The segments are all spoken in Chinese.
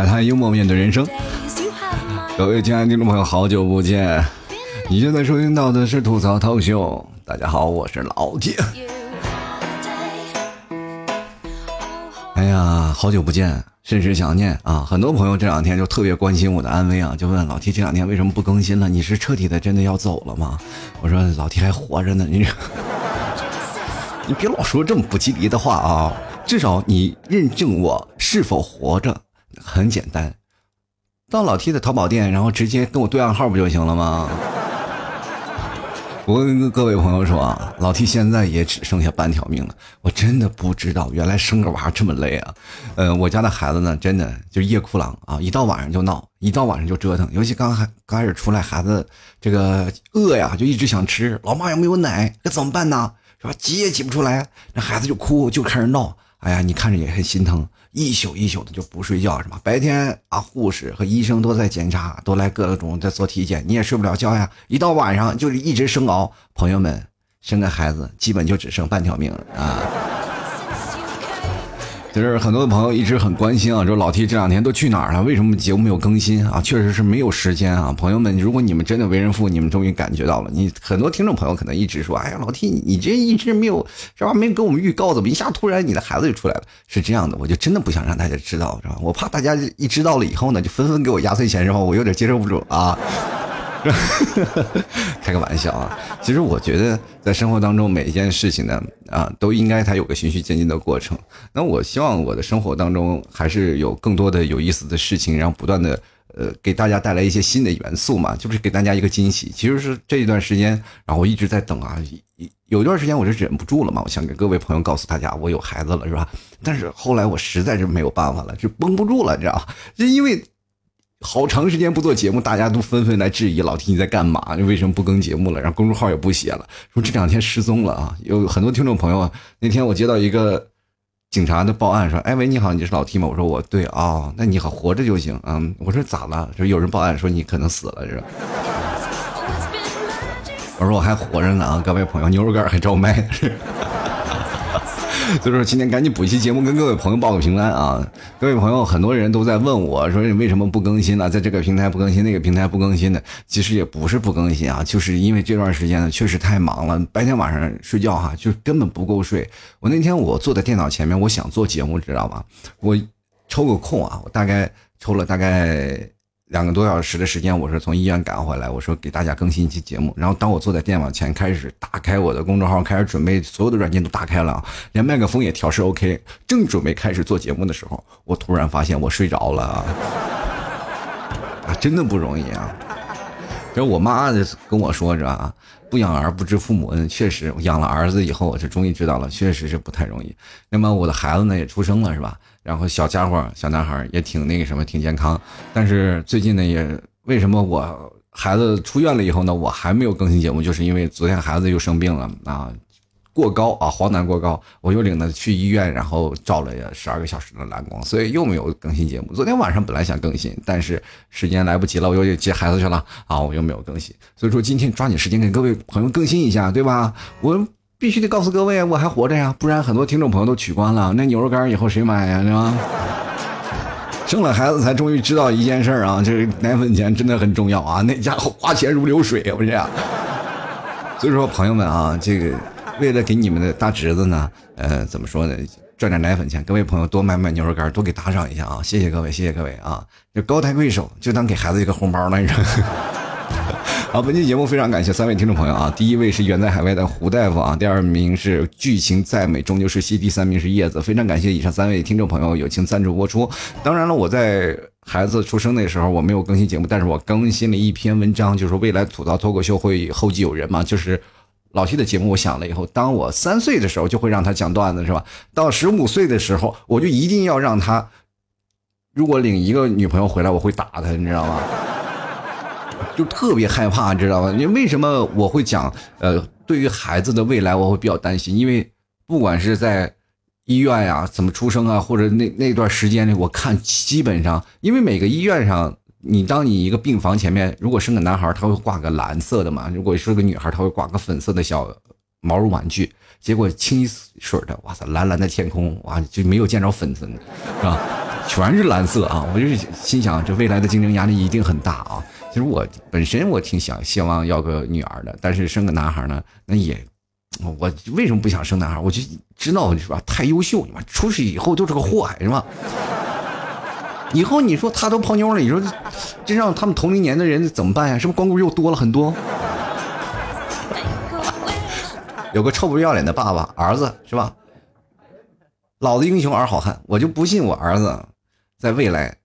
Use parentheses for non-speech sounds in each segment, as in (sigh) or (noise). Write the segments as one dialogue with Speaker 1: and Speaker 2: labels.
Speaker 1: 吐槽社会百态，幽默面对人生。各位亲爱的听众朋友，好久不见！你现在收听到的是吐槽涛秀。大家好，我是老铁。哎呀，好久不见，甚是想念啊！很多朋友这两天就特别关心我的安危啊，就问老 T 这两天为什么不更新了？你是彻底的真的要走了吗？我说老 T 还活着呢，你你别老说这么不吉利的话啊！至少你认证我是否活着，很简单，到老 T 的淘宝店，然后直接跟我对暗号不就行了吗？(laughs) 我跟各位朋友说啊，老 T 现在也只剩下半条命了。我真的不知道，原来生个娃这么累啊！呃，我家的孩子呢，真的就夜哭狼啊，一到晚上就闹，一到晚上就折腾。尤其刚还刚开始出来，孩子这个饿呀，就一直想吃，老妈又没有奶，这怎么办呢？是吧？挤也挤不出来，那孩子就哭，就开始闹。哎呀，你看着也很心疼，一宿一宿的就不睡觉，是吧？白天啊，护士和医生都在检查，都来各种在做体检，你也睡不了觉呀。一到晚上就是一直生熬，朋友们，生个孩子基本就只剩半条命了啊。就是很多的朋友一直很关心啊，说老 T 这两天都去哪儿了？为什么节目没有更新啊？确实是没有时间啊，朋友们，如果你们真的为人父，你们终于感觉到了。你很多听众朋友可能一直说，哎呀，老 T 你这一直没有是吧？没给我们预告，怎么一下突然你的孩子就出来了？是这样的，我就真的不想让大家知道，是吧？我怕大家一知道了以后呢，就纷纷给我压岁钱，是吧？我有点接受不住啊。(laughs) 开个玩笑啊！其实我觉得在生活当中每一件事情呢，啊，都应该它有个循序渐进的过程。那我希望我的生活当中还是有更多的有意思的事情，然后不断的呃给大家带来一些新的元素嘛，就是给大家一个惊喜。其实是这一段时间，然后我一直在等啊，有一段时间我是忍不住了嘛，我想给各位朋友告诉大家，我有孩子了，是吧？但是后来我实在是没有办法了，就绷不住了，你知道就因为。好长时间不做节目，大家都纷纷来质疑老 T 你在干嘛？你为什么不更节目了？然后公众号也不写了，说这两天失踪了啊！有很多听众朋友，那天我接到一个警察的报案，说：“哎喂，你好，你是老 T 吗？”我说：“我对啊，那你好，活着就行。”嗯，我说咋了？说有人报案说你可能死了，是吧。(laughs) 我说我还活着呢啊，各位朋友，牛肉干还照卖是。(laughs) 所以说今天赶紧补一期节目，跟各位朋友报个平安啊！各位朋友，很多人都在问我说你为什么不更新了？在这个平台不更新，那个平台不更新的，其实也不是不更新啊，就是因为这段时间呢确实太忙了，白天晚上睡觉哈就根本不够睡。我那天我坐在电脑前面，我想做节目，知道吗？我抽个空啊，我大概抽了大概。两个多小时的时间，我是从医院赶回来。我说给大家更新一期节目。然后当我坐在电脑前开始打开我的公众号，开始准备所有的软件都打开了，连麦克风也调试 OK，正准备开始做节目的时候，我突然发现我睡着了 (laughs) 啊！真的不容易啊！这我妈跟我说着啊，不养儿不知父母恩。确实，养了儿子以后，我就终于知道了，确实是不太容易。那么我的孩子呢，也出生了，是吧？然后小家伙小男孩也挺那个什么，挺健康。但是最近呢，也为什么我孩子出院了以后呢，我还没有更新节目，就是因为昨天孩子又生病了啊，过高啊，黄疸过高，我又领他去医院，然后照了十二个小时的蓝光，所以又没有更新节目。昨天晚上本来想更新，但是时间来不及了，我又接孩子去了啊，我又没有更新。所以说今天抓紧时间给各位朋友更新一下，对吧？我。必须得告诉各位，我还活着呀，不然很多听众朋友都取关了。那牛肉干以后谁买呀？对吧？生了孩子才终于知道一件事啊，这奶粉钱真的很重要啊！(laughs) 那家伙花钱如流水，不是？所以说，朋友们啊，这个为了给你们的大侄子呢，呃，怎么说呢，赚点奶粉钱，各位朋友多买买牛肉干，多给打赏一下啊！谢谢各位，谢谢各位啊！就高抬贵手，就当给孩子一个红包了，你说。好，本期节目非常感谢三位听众朋友啊！第一位是远在海外的胡大夫啊，第二名是剧情再美终究是戏，第三名是叶子。非常感谢以上三位听众朋友友情赞助播出。当然了，我在孩子出生那时候我没有更新节目，但是我更新了一篇文章，就是未来吐槽脱口秀会后继有人嘛，就是老 T 的节目。我想了以后，当我三岁的时候就会让他讲段子，是吧？到十五岁的时候，我就一定要让他，如果领一个女朋友回来，我会打他，你知道吗？就特别害怕，知道吧？你为什么我会讲？呃，对于孩子的未来，我会比较担心，因为不管是在医院呀，怎么出生啊，或者那那段时间里，我看基本上，因为每个医院上，你当你一个病房前面，如果生个男孩，他会挂个蓝色的嘛；如果是个女孩，他会挂个粉色的小毛绒玩具。结果清水的，哇塞，蓝蓝的天空，哇，就没有见着粉色的，是吧？全是蓝色啊！我就是心想，这未来的竞争压力一定很大啊。其实我本身我挺想希望要个女儿的，但是生个男孩呢，那也，我为什么不想生男孩？我就知道是吧？太优秀，你妈出去以后就是个祸害是吧？(laughs) 以后你说他都泡妞了，你说这让他们同龄年的人怎么办呀？是不是光棍又多了很多？(laughs) 有个臭不要脸的爸爸，儿子是吧？老子英雄儿好汉，我就不信我儿子在未来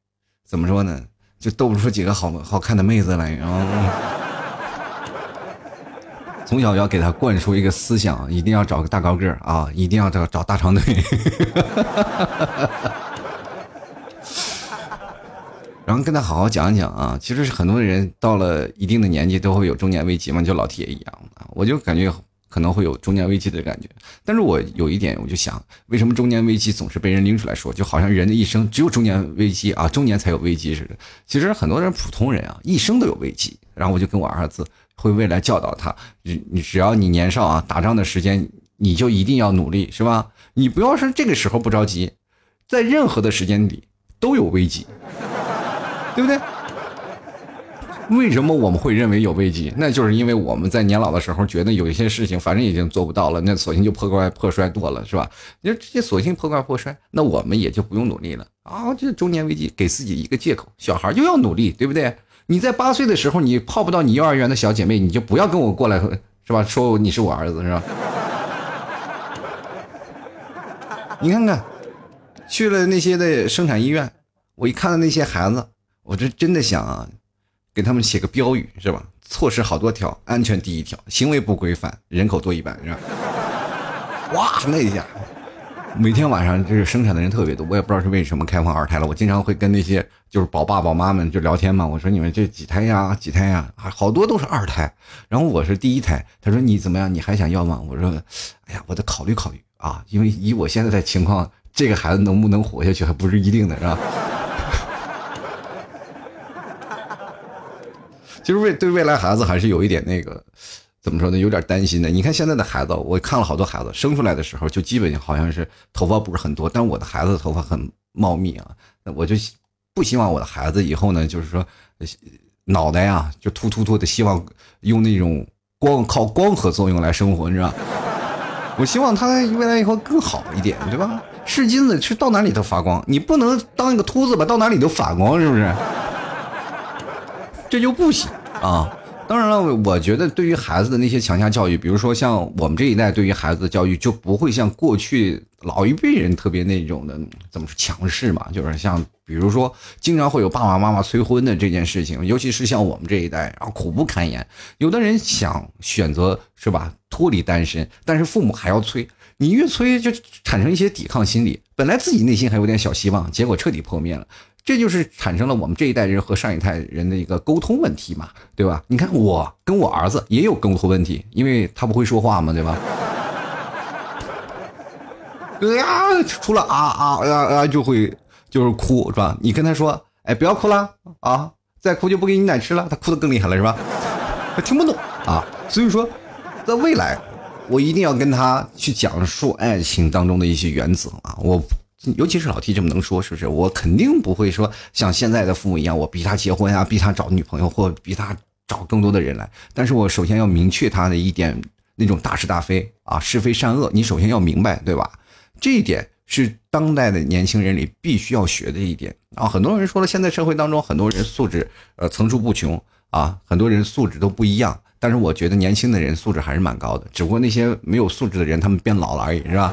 Speaker 1: 怎么说呢？就斗不出几个好好看的妹子来。然后从小要给他灌输一个思想，一定要找个大高个啊，一定要找找大长腿。(laughs) 然后跟他好好讲一讲啊，其实是很多人到了一定的年纪都会有中年危机嘛，就老铁一样，我就感觉可能会有中年危机的感觉。但是我有一点，我就想，为什么中年危机总是被人拎出来说，就好像人的一生只有中年危机啊，中年才有危机似的。其实很多人普通人啊，一生都有危机。然后我就跟我儿子会未来教导他，你你只要你年少啊，打仗的时间你就一定要努力，是吧？你不要说这个时候不着急，在任何的时间里都有危机。对不对？为什么我们会认为有危机？那就是因为我们在年老的时候觉得有一些事情反正已经做不到了，那索性就破罐破摔多了，是吧？你说这些索性破罐破摔，那我们也就不用努力了啊！这中年危机，给自己一个借口。小孩就要努力，对不对？你在八岁的时候你泡不到你幼儿园的小姐妹，你就不要跟我过来，是吧？说你是我儿子，是吧？你看看，去了那些的生产医院，我一看到那些孩子。我这真的想啊，给他们写个标语是吧？措施好多条，安全第一条，行为不规范，人口多一半是吧？哇，那一下，每天晚上就是生产的人特别多，我也不知道是为什么开放二胎了。我经常会跟那些就是宝爸宝妈们就聊天嘛，我说你们这几胎呀？几胎呀？好多都是二胎，然后我是第一胎。他说你怎么样？你还想要吗？我说，哎呀，我得考虑考虑啊，因为以我现在的情况，这个孩子能不能活下去还不是一定的，是吧？其实未对未来孩子还是有一点那个，怎么说呢？有点担心的。你看现在的孩子，我看了好多孩子生出来的时候就基本好像是头发不是很多，但我的孩子头发很茂密啊。那我就不希望我的孩子以后呢，就是说脑袋呀就秃秃秃的，希望用那种光靠光合作用来生活，你知道 (laughs) 我希望他未来以后更好一点，对吧？是金子，是到哪里都发光。你不能当一个秃子吧，到哪里都反光，是不是？这就不行啊！当然了，我觉得对于孩子的那些强加教育，比如说像我们这一代对于孩子的教育，就不会像过去老一辈人特别那种的怎么说强势嘛？就是像比如说，经常会有爸爸妈妈催婚的这件事情，尤其是像我们这一代，然后苦不堪言。有的人想选择是吧，脱离单身，但是父母还要催，你越催就产生一些抵抗心理，本来自己内心还有点小希望，结果彻底破灭了。这就是产生了我们这一代人和上一代人的一个沟通问题嘛，对吧？你看我跟我儿子也有沟通问题，因为他不会说话嘛，对吧？(laughs) 呀，除了啊啊啊啊就会就是哭，是吧？你跟他说，哎，不要哭了啊，再哭就不给你奶吃了，他哭的更厉害了，是吧？他听不懂啊，所以说，在未来，我一定要跟他去讲述爱情当中的一些原则啊，我。尤其是老 T 这么能说，是不是？我肯定不会说像现在的父母一样，我逼他结婚啊，逼他找女朋友，或逼他找更多的人来。但是我首先要明确他的一点，那种大是大非啊，是非善恶，你首先要明白，对吧？这一点是当代的年轻人里必须要学的一点啊。很多人说了，现在社会当中很多人素质呃层出不穷啊，很多人素质都不一样。但是我觉得年轻的人素质还是蛮高的，只不过那些没有素质的人，他们变老了而已，是吧？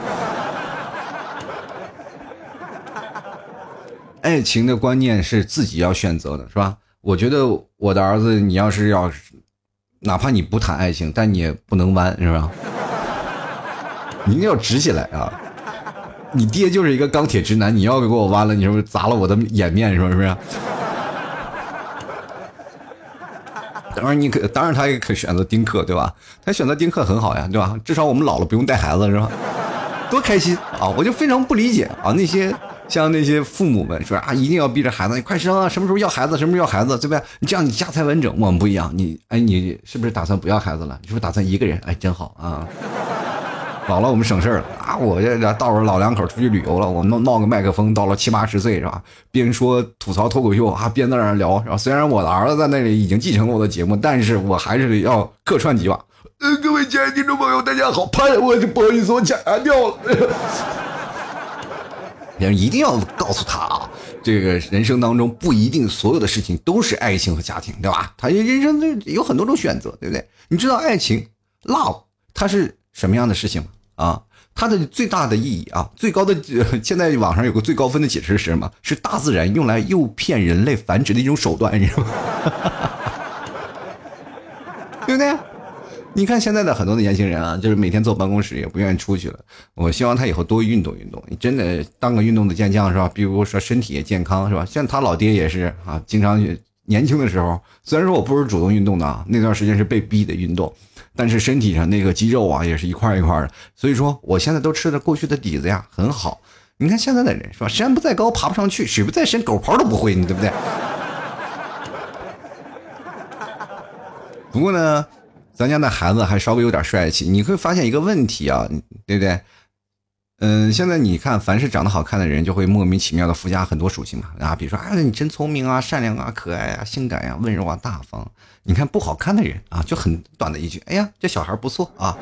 Speaker 1: 爱情的观念是自己要选择的，是吧？我觉得我的儿子，你要是要，哪怕你不谈爱情，但你也不能弯，是吧？(laughs) 你一定要直起来啊！你爹就是一个钢铁直男，你要给我弯了，你是不是砸了我的颜面，是不是？(laughs) 当然，你可当然他也可选择丁克，对吧？他选择丁克很好呀，对吧？至少我们老了不用带孩子，是吧？多开心啊！我就非常不理解啊那些。像那些父母们说啊，一定要逼着孩子，你快生啊！什么时候要孩子？什么时候要孩子？对不对？你这样你家才完整。我们不一样，你哎，你是不是打算不要孩子了？你是不是打算一个人？哎，真好啊！(laughs) 老了我们省事了啊！我这到时候老两口出去旅游了，我弄闹个麦克风，到了七八十岁是吧？边说吐槽脱口秀啊，边在那聊是吧？虽然我的儿子在那里已经继承了我的节目，但是我还是要客串几把。呃，各位亲爱的听众朋友，大家好，拍我不好意思，我掐掉了。人一定要告诉他啊，这个人生当中不一定所有的事情都是爱情和家庭，对吧？他人生有很多种选择，对不对？你知道爱情 love 它是什么样的事情吗？啊，它的最大的意义啊，最高的现在网上有个最高分的解释是什么？是大自然用来诱骗人类繁殖的一种手段，你知道吗？(laughs) 对不对？你看现在的很多的年轻人啊，就是每天坐办公室也不愿意出去了。我希望他以后多运动运动，你真的当个运动的健将是吧？比如说身体也健康是吧？像他老爹也是啊，经常年轻的时候，虽然说我不是主动运动的啊，那段时间是被逼的运动。但是身体上那个肌肉啊，也是一块一块的，所以说我现在都吃的过去的底子呀，很好。你看现在的人是吧？山不在高，爬不上去；水不在深，狗刨都不会，你对不对？(laughs) 不过呢，咱家的孩子还稍微有点帅气。你会发现一个问题啊，对不对？嗯，现在你看，凡是长得好看的人，就会莫名其妙的附加很多属性嘛啊，比如说啊，你真聪明啊，善良啊，可爱啊，性感呀，温柔啊，大方。你看不好看的人啊，就很短的一句，哎呀，这小孩不错啊。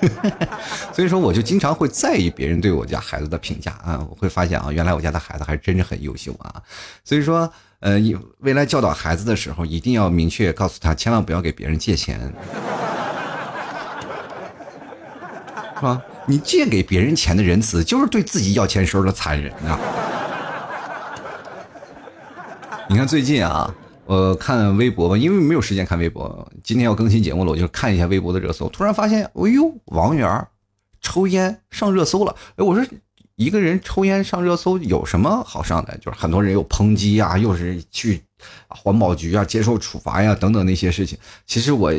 Speaker 1: (laughs) 所以说，我就经常会在意别人对我家孩子的评价啊，我会发现啊，原来我家的孩子还真是很优秀啊。所以说，呃，未来教导孩子的时候，一定要明确告诉他，千万不要给别人借钱。是吧？你借给别人钱的仁慈，就是对自己要钱时候的残忍啊！你看最近啊，我看微博吧，因为没有时间看微博，今天要更新节目了，我就看一下微博的热搜。突然发现，哎呦，王源抽烟上热搜了。哎，我说一个人抽烟上热搜有什么好上的？就是很多人有抨击啊，又是去环保局啊接受处罚呀，等等那些事情。其实我。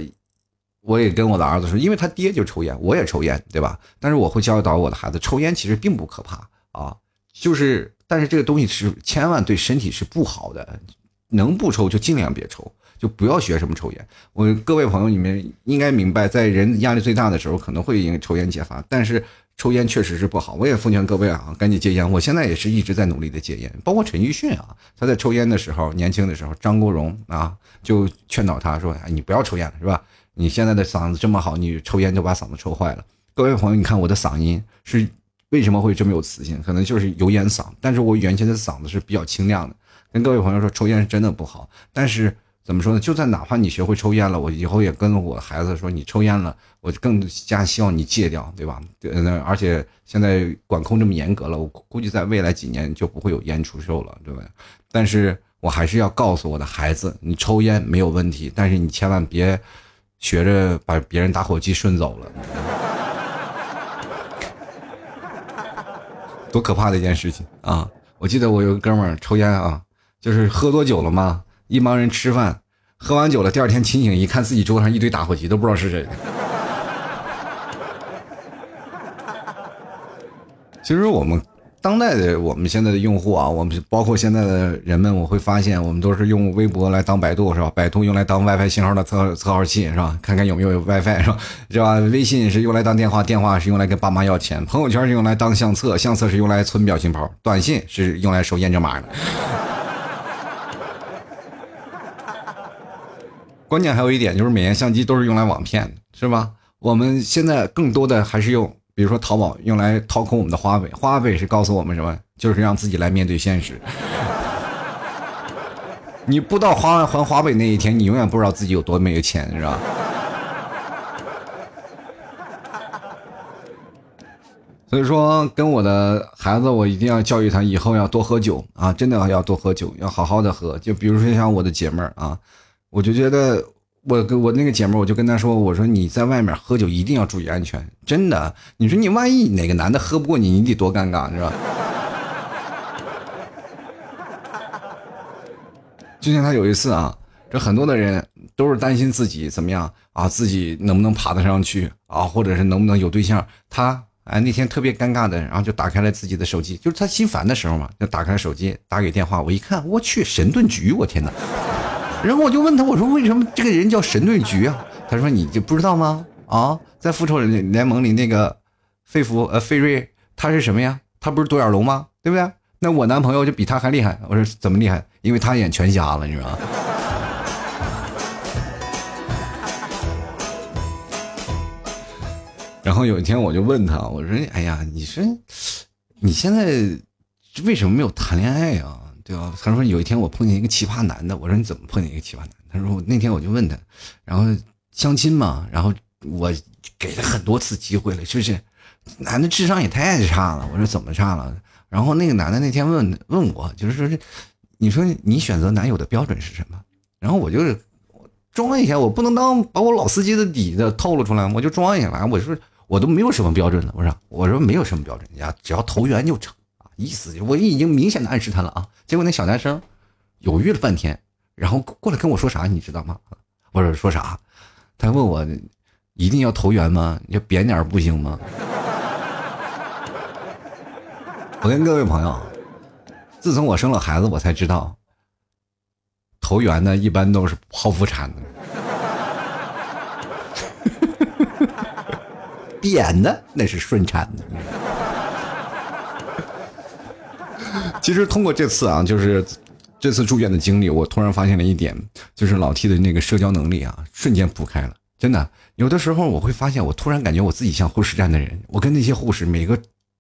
Speaker 1: 我也跟我的儿子说，因为他爹就抽烟，我也抽烟，对吧？但是我会教导我的孩子，抽烟其实并不可怕啊，就是，但是这个东西是千万对身体是不好的，能不抽就尽量别抽，就不要学什么抽烟。我各位朋友，你们应该明白，在人压力最大的时候，可能会因为抽烟解乏，但是抽烟确实是不好。我也奉劝各位啊，赶紧戒烟。我现在也是一直在努力的戒烟，包括陈奕迅啊，他在抽烟的时候，年轻的时候，张国荣啊就劝导他说：“哎，你不要抽烟了，是吧？”你现在的嗓子这么好，你抽烟就把嗓子抽坏了。各位朋友，你看我的嗓音是为什么会这么有磁性？可能就是有烟嗓，但是我原先的嗓子是比较清亮的。跟各位朋友说，抽烟是真的不好。但是怎么说呢？就算哪怕你学会抽烟了，我以后也跟我孩子说，你抽烟了，我更加希望你戒掉，对吧？而且现在管控这么严格了，我估计在未来几年就不会有烟出售了，对吧？但是我还是要告诉我的孩子，你抽烟没有问题，但是你千万别。学着把别人打火机顺走了，多可怕的一件事情啊！我记得我有个哥们儿抽烟啊，就是喝多酒了嘛，一帮人吃饭，喝完酒了，第二天清醒一看，自己桌上一堆打火机，都不知道是谁。其实我们。当代的我们现在的用户啊，我们包括现在的人们，我会发现我们都是用微博来当百度是吧？百度用来当 WiFi 信号的测测号器是吧？看看有没有 WiFi 是吧？是吧？微信是用来当电话，电话是用来跟爸妈要钱，朋友圈是用来当相册，相册是用来存表情包，短信是用来收验证码的。关键还有一点就是美颜相机都是用来网骗的，是吧？我们现在更多的还是用。比如说淘宝用来掏空我们的花呗，花呗是告诉我们什么？就是让自己来面对现实。(laughs) 你不到还还花呗那一天，你永远不知道自己有多没有钱，是吧？所以说，跟我的孩子，我一定要教育他，以后要多喝酒啊！真的要多喝酒，要好好的喝。就比如说像我的姐妹儿啊，我就觉得。我跟我那个姐妹，我就跟她说：“我说你在外面喝酒一定要注意安全，真的。你说你万一哪个男的喝不过你，你得多尴尬，是吧？” (laughs) 就像他有一次啊，这很多的人都是担心自己怎么样啊，自己能不能爬得上去啊，或者是能不能有对象。他哎那天特别尴尬的，然后就打开了自己的手机，就是他心烦的时候嘛，就打开手机打给电话。我一看，我去神盾局，我天哪！然后我就问他，我说为什么这个人叫神盾局啊？他说你就不知道吗？啊，在复仇者联盟里那个费弗呃费瑞他是什么呀？他不是独眼龙吗？对不对？那我男朋友就比他还厉害。我说怎么厉害？因为他眼全瞎了，你知道吗？(laughs) 然后有一天我就问他，我说：“哎呀，你说你现在为什么没有谈恋爱呀？对吧？”他说：“有一天我碰见一个奇葩男的。”我说：“你怎么碰见一个奇葩男？”他说：“那天我就问他，然后相亲嘛，然后我给了很多次机会了，是不是？男的智商也太差了。”我说：“怎么差了？”然后那个男的那天问问我，就是说，你说你选择男友的标准是什么？然后我就是装一下，我不能当把我老司机的底子透露出来，我就装一下来，我说我都没有什么标准的，我说我说没有什么标准，呀，只要投缘就成，意思我已经明显的暗示他了啊。结果那小男生犹豫了半天，然后过来跟我说啥，你知道吗？我说说啥？他问我一定要投缘吗？你就扁点不行吗？(laughs) 我跟各位朋友，自从我生了孩子，我才知道，投缘的一般都是剖腹产的，(laughs) 扁的那是顺产的。(laughs) 其实通过这次啊，就是这次住院的经历，我突然发现了一点，就是老 T 的那个社交能力啊，瞬间铺开了。真的，有的时候我会发现，我突然感觉我自己像护士站的人，我跟那些护士每个。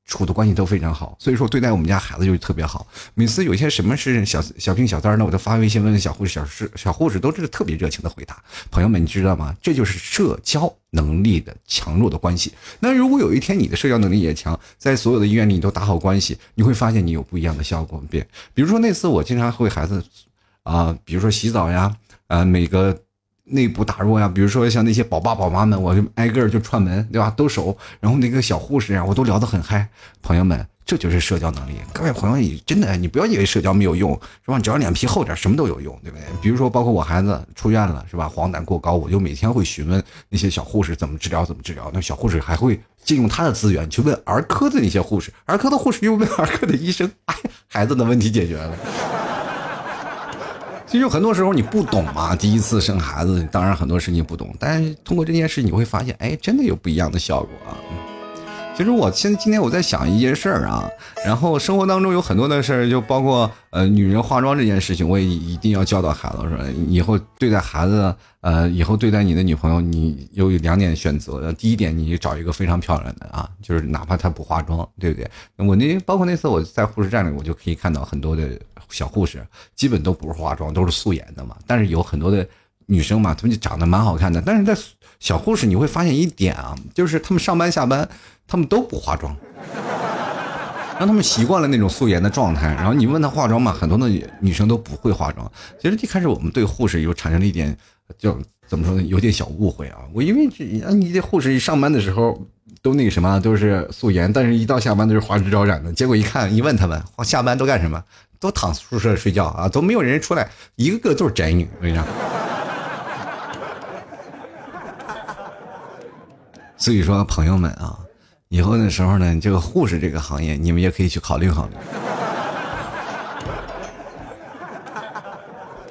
Speaker 1: 处的关系都非常好，所以说对待我们家孩子就特别好。每次有些什么事小小病小灾呢，我都发微信问问小护士、小师、小护士，都是特别热情的回答。朋友们，你知道吗？这就是社交能力的强弱的关系。那如果有一天你的社交能力也强，在所有的医院里你都打好关系，你会发现你有不一样的效果。别，比如说那次我经常会孩子，啊，比如说洗澡呀，啊，每个。内部打入呀，比如说像那些宝爸宝妈们，我就挨个就串门，对吧？都熟。然后那个小护士呀，我都聊得很嗨。朋友们，这就是社交能力。各位朋友，你真的，你不要以为社交没有用，是吧？只要脸皮厚点，什么都有用，对不对？比如说，包括我孩子出院了，是吧？黄疸过高，我就每天会询问那些小护士怎么治疗，怎么治疗。那小护士还会借用他的资源去问儿科的那些护士，儿科的护士又问儿科的医生，哎，孩子的问题解决了。其实很多时候你不懂嘛，第一次生孩子，当然很多事情不懂，但是通过这件事你会发现，哎，真的有不一样的效果啊。其实我现在今天我在想一件事儿啊，然后生活当中有很多的事儿，就包括呃女人化妆这件事情，我也一定要教导孩子说，以后对待孩子，呃，以后对待你的女朋友，你有两点选择。第一点，你找一个非常漂亮的啊，就是哪怕她不化妆，对不对？我那包括那次我在护士站里，我就可以看到很多的小护士，基本都不是化妆，都是素颜的嘛。但是有很多的女生嘛，她们就长得蛮好看的。但是在小护士你会发现一点啊，就是她们上班下班。她们都不化妆，让他们习惯了那种素颜的状态。然后你问她化妆嘛，很多的女生都不会化妆。其实一开始我们对护士有产生了一点，就怎么说呢，有点小误会啊。我因为这你这护士一上班的时候都那个什么，都是素颜，但是一到下班都是花枝招展的。结果一看，一问他们下班都干什么，都躺宿舍睡觉啊，都没有人出来，一个个都是宅女。我跟你讲。所以说，朋友们啊。以后的时候呢，这个护士这个行业，你们也可以去考虑考虑。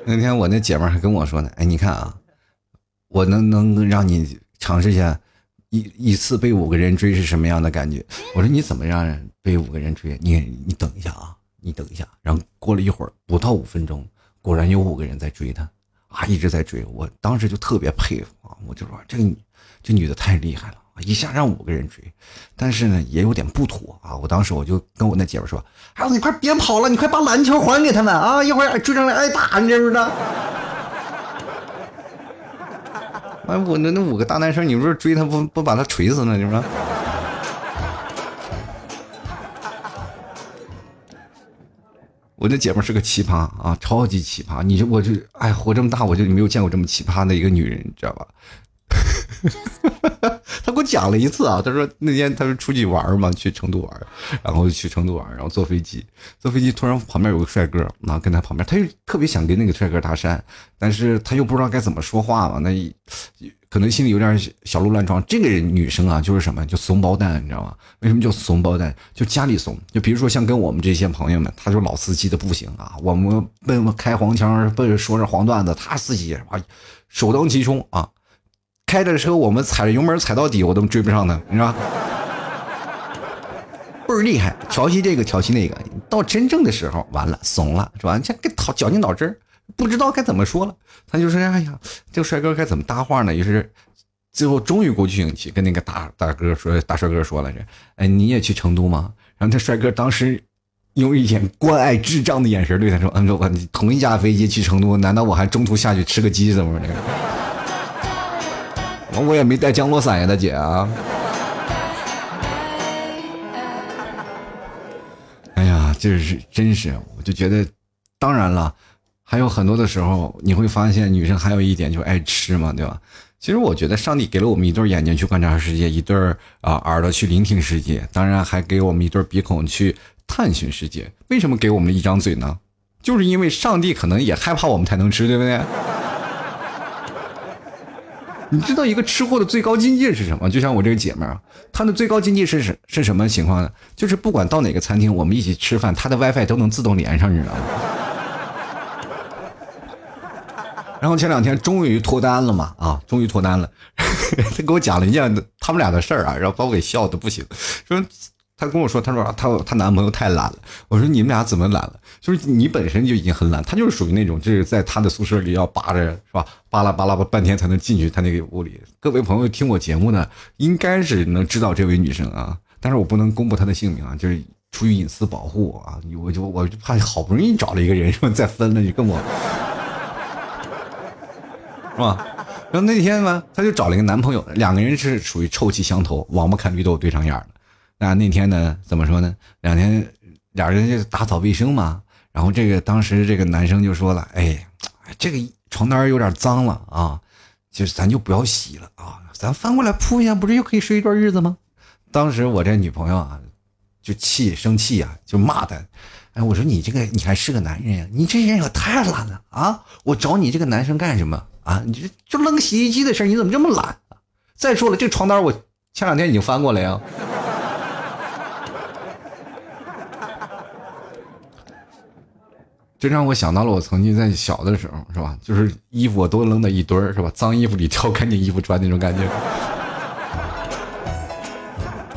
Speaker 1: 那天我那姐们还跟我说呢，哎，你看啊，我能能让你尝试一下一一次被五个人追是什么样的感觉？我说你怎么让人被五个人追？你你等一下啊，你等一下。然后过了一会儿，不到五分钟，果然有五个人在追她，啊，一直在追。我当时就特别佩服啊，我就说这个女这女的太厉害了。一下让五个人追，但是呢也有点不妥啊！我当时我就跟我那姐们说：“孩子，你快别跑了，你快把篮球还给他们啊！一会儿追上来挨打，你知不知道？” (laughs) 哎，我那那五个大男生，你不是追他不不把他锤死呢？你说？我那姐们是个奇葩啊，超级奇葩！你就我就哎，活这么大我就没有见过这么奇葩的一个女人，你知道吧？(laughs) 他给我讲了一次啊，他说那天他说出去玩嘛，去成都玩，然后去成都玩，然后坐飞机，坐飞机突然旁边有个帅哥，然后跟他旁边，他就特别想跟那个帅哥搭讪，但是他又不知道该怎么说话嘛，那可能心里有点小鹿乱撞。这个人女生啊，就是什么，就怂包蛋，你知道吗？为什么叫怂包蛋？就家里怂，就比如说像跟我们这些朋友们，他就老司机的不行啊，(laughs) 我们奔开黄腔，奔说着黄段子，他自己啊首当其冲啊。开着车，我们踩着油门踩到底，我都追不上他，你知道？(laughs) 倍儿厉害，调戏这个调戏那个，到真正的时候完了怂了，是吧？你这给讨绞尽脑汁不知道该怎么说了。他就说：“哎呀，这个帅哥该怎么搭话呢？”于是最后终于鼓起勇气跟那个大大哥说：“大帅哥说了，这哎你也去成都吗？”然后那帅哥当时用一点关爱智障的眼神对他说：“嗯，我同一架飞机去成都，难道我还中途下去吃个鸡怎么的？”我也没带降落伞呀，大姐啊！哎呀，这是真是，我就觉得，当然了，还有很多的时候，你会发现女生还有一点就爱吃嘛，对吧？其实我觉得上帝给了我们一对眼睛去观察世界，一对啊耳朵去聆听世界，当然还给我们一对鼻孔去探寻世界。为什么给我们一张嘴呢？就是因为上帝可能也害怕我们才能吃，对不对？你知道一个吃货的最高境界是什么？就像我这个姐妹儿，她的最高境界是是是什么情况呢？就是不管到哪个餐厅，我们一起吃饭，她的 WiFi 都能自动连上，你知道吗？然后前两天终于脱单了嘛，啊，终于脱单了，(laughs) 她给我讲了一件他们俩的事儿啊，然后把我给笑的不行，说。她跟我说：“她说她她男朋友太懒了。”我说：“你们俩怎么懒了？就是你本身就已经很懒，他就是属于那种就是在他的宿舍里要扒着是吧？扒拉扒拉半天才能进去他那个屋里。各位朋友听我节目呢，应该是能知道这位女生啊，但是我不能公布她的姓名啊，就是出于隐私保护啊。我就我就怕好不容易找了一个人，说再分了就跟我，是吧？然后那天呢，她就找了一个男朋友，两个人是属于臭气相投，王八看绿豆对上眼了。那那天呢？怎么说呢？两天，俩人就打扫卫生嘛。然后这个当时这个男生就说了：“哎，这个床单有点脏了啊，就是咱就不要洗了啊，咱翻过来铺一下，不是又可以睡一段日子吗？”当时我这女朋友啊，就气生气呀，就骂他：“哎，我说你这个你还是个男人呀？你这人也太懒了啊！我找你这个男生干什么啊？你这就扔洗衣机的事你怎么这么懒？再说了，这床单我前两天已经翻过了呀。”这让我想到了我曾经在小的时候，是吧？就是衣服我都扔在一堆儿，是吧？脏衣服里挑干净衣服穿那种感觉。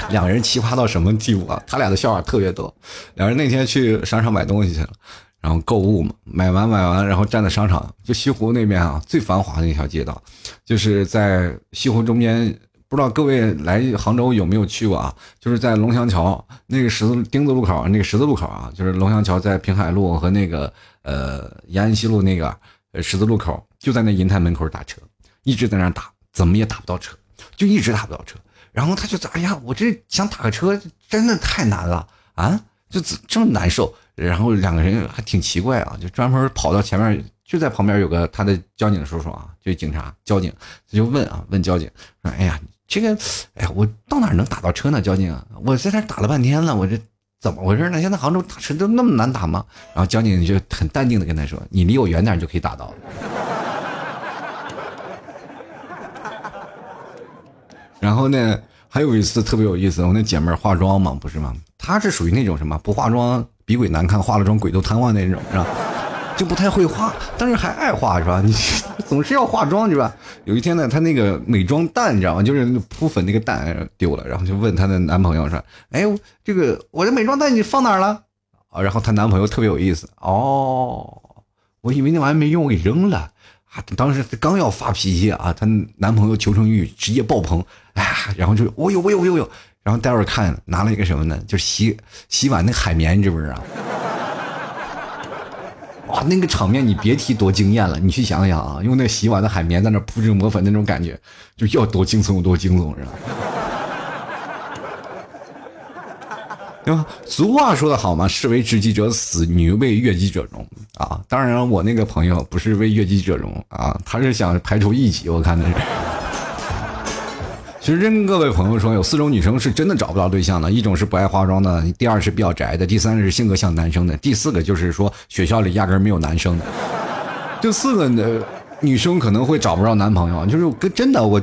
Speaker 1: 两个人奇葩到什么地步啊？他俩的笑话特别多。两人那天去商场买东西去了，然后购物嘛，买完买完，然后站在商场，就西湖那边啊，最繁华的那条街道，就是在西湖中间。不知道各位来杭州有没有去过啊？就是在龙翔桥那个十字丁字路口那个十字路口啊，就是龙翔桥在平海路和那个呃延安西路那个呃十字路口，就在那银泰门口打车，一直在那打，怎么也打不到车，就一直打不到车。然后他就哎呀，我这想打个车真的太难了啊，就这么难受。然后两个人还挺奇怪啊，就专门跑到前面。就在旁边有个他的交警叔叔啊，就警察交警，他就问啊，问交警说：“哎呀。”这个，哎呀，我到哪能打到车呢？交警，我在这打了半天了，我这怎么回事呢？现在杭州打车都那么难打吗？然后交警就很淡定的跟他说：“你离我远点就可以打到。”然后呢，还有一次特别有意思，我那姐妹化妆嘛，不是吗？她是属于那种什么不化妆比鬼难看，化了妆鬼都瘫痪那种，是吧？就不太会化，但是还爱化，是吧？(laughs) 你总是要化妆，是吧？有一天呢，她那个美妆蛋，你知道吗？就是扑粉那个蛋丢了，然后就问她的男朋友说：“哎，这个我的美妆蛋你放哪儿了？”啊，然后她男朋友特别有意思，哦，我以为那玩意没用，我给扔了啊！当时刚要发脾气啊，她男朋友求生欲直接爆棚，哎呀，然后就我有我有我有，然后待会儿看拿了一个什么呢？就是洗洗碗那海绵，你知不知道？哇，那个场面你别提多惊艳了！你去想想啊，用那洗碗的海绵在那铺着抹粉，那种感觉就要多惊悚有多惊悚，是吧？(laughs) 对吧？俗话说得好嘛，士为知己者死，女为悦己者容啊！当然，我那个朋友不是为悦己者容啊，他是想排除异己，我看的是。其实跟各位朋友说，有四种女生是真的找不到对象的，一种是不爱化妆的，第二是比较宅的，第三是性格像男生的，第四个就是说学校里压根没有男生的。这四个呢，女生可能会找不着男朋友，就是跟真的我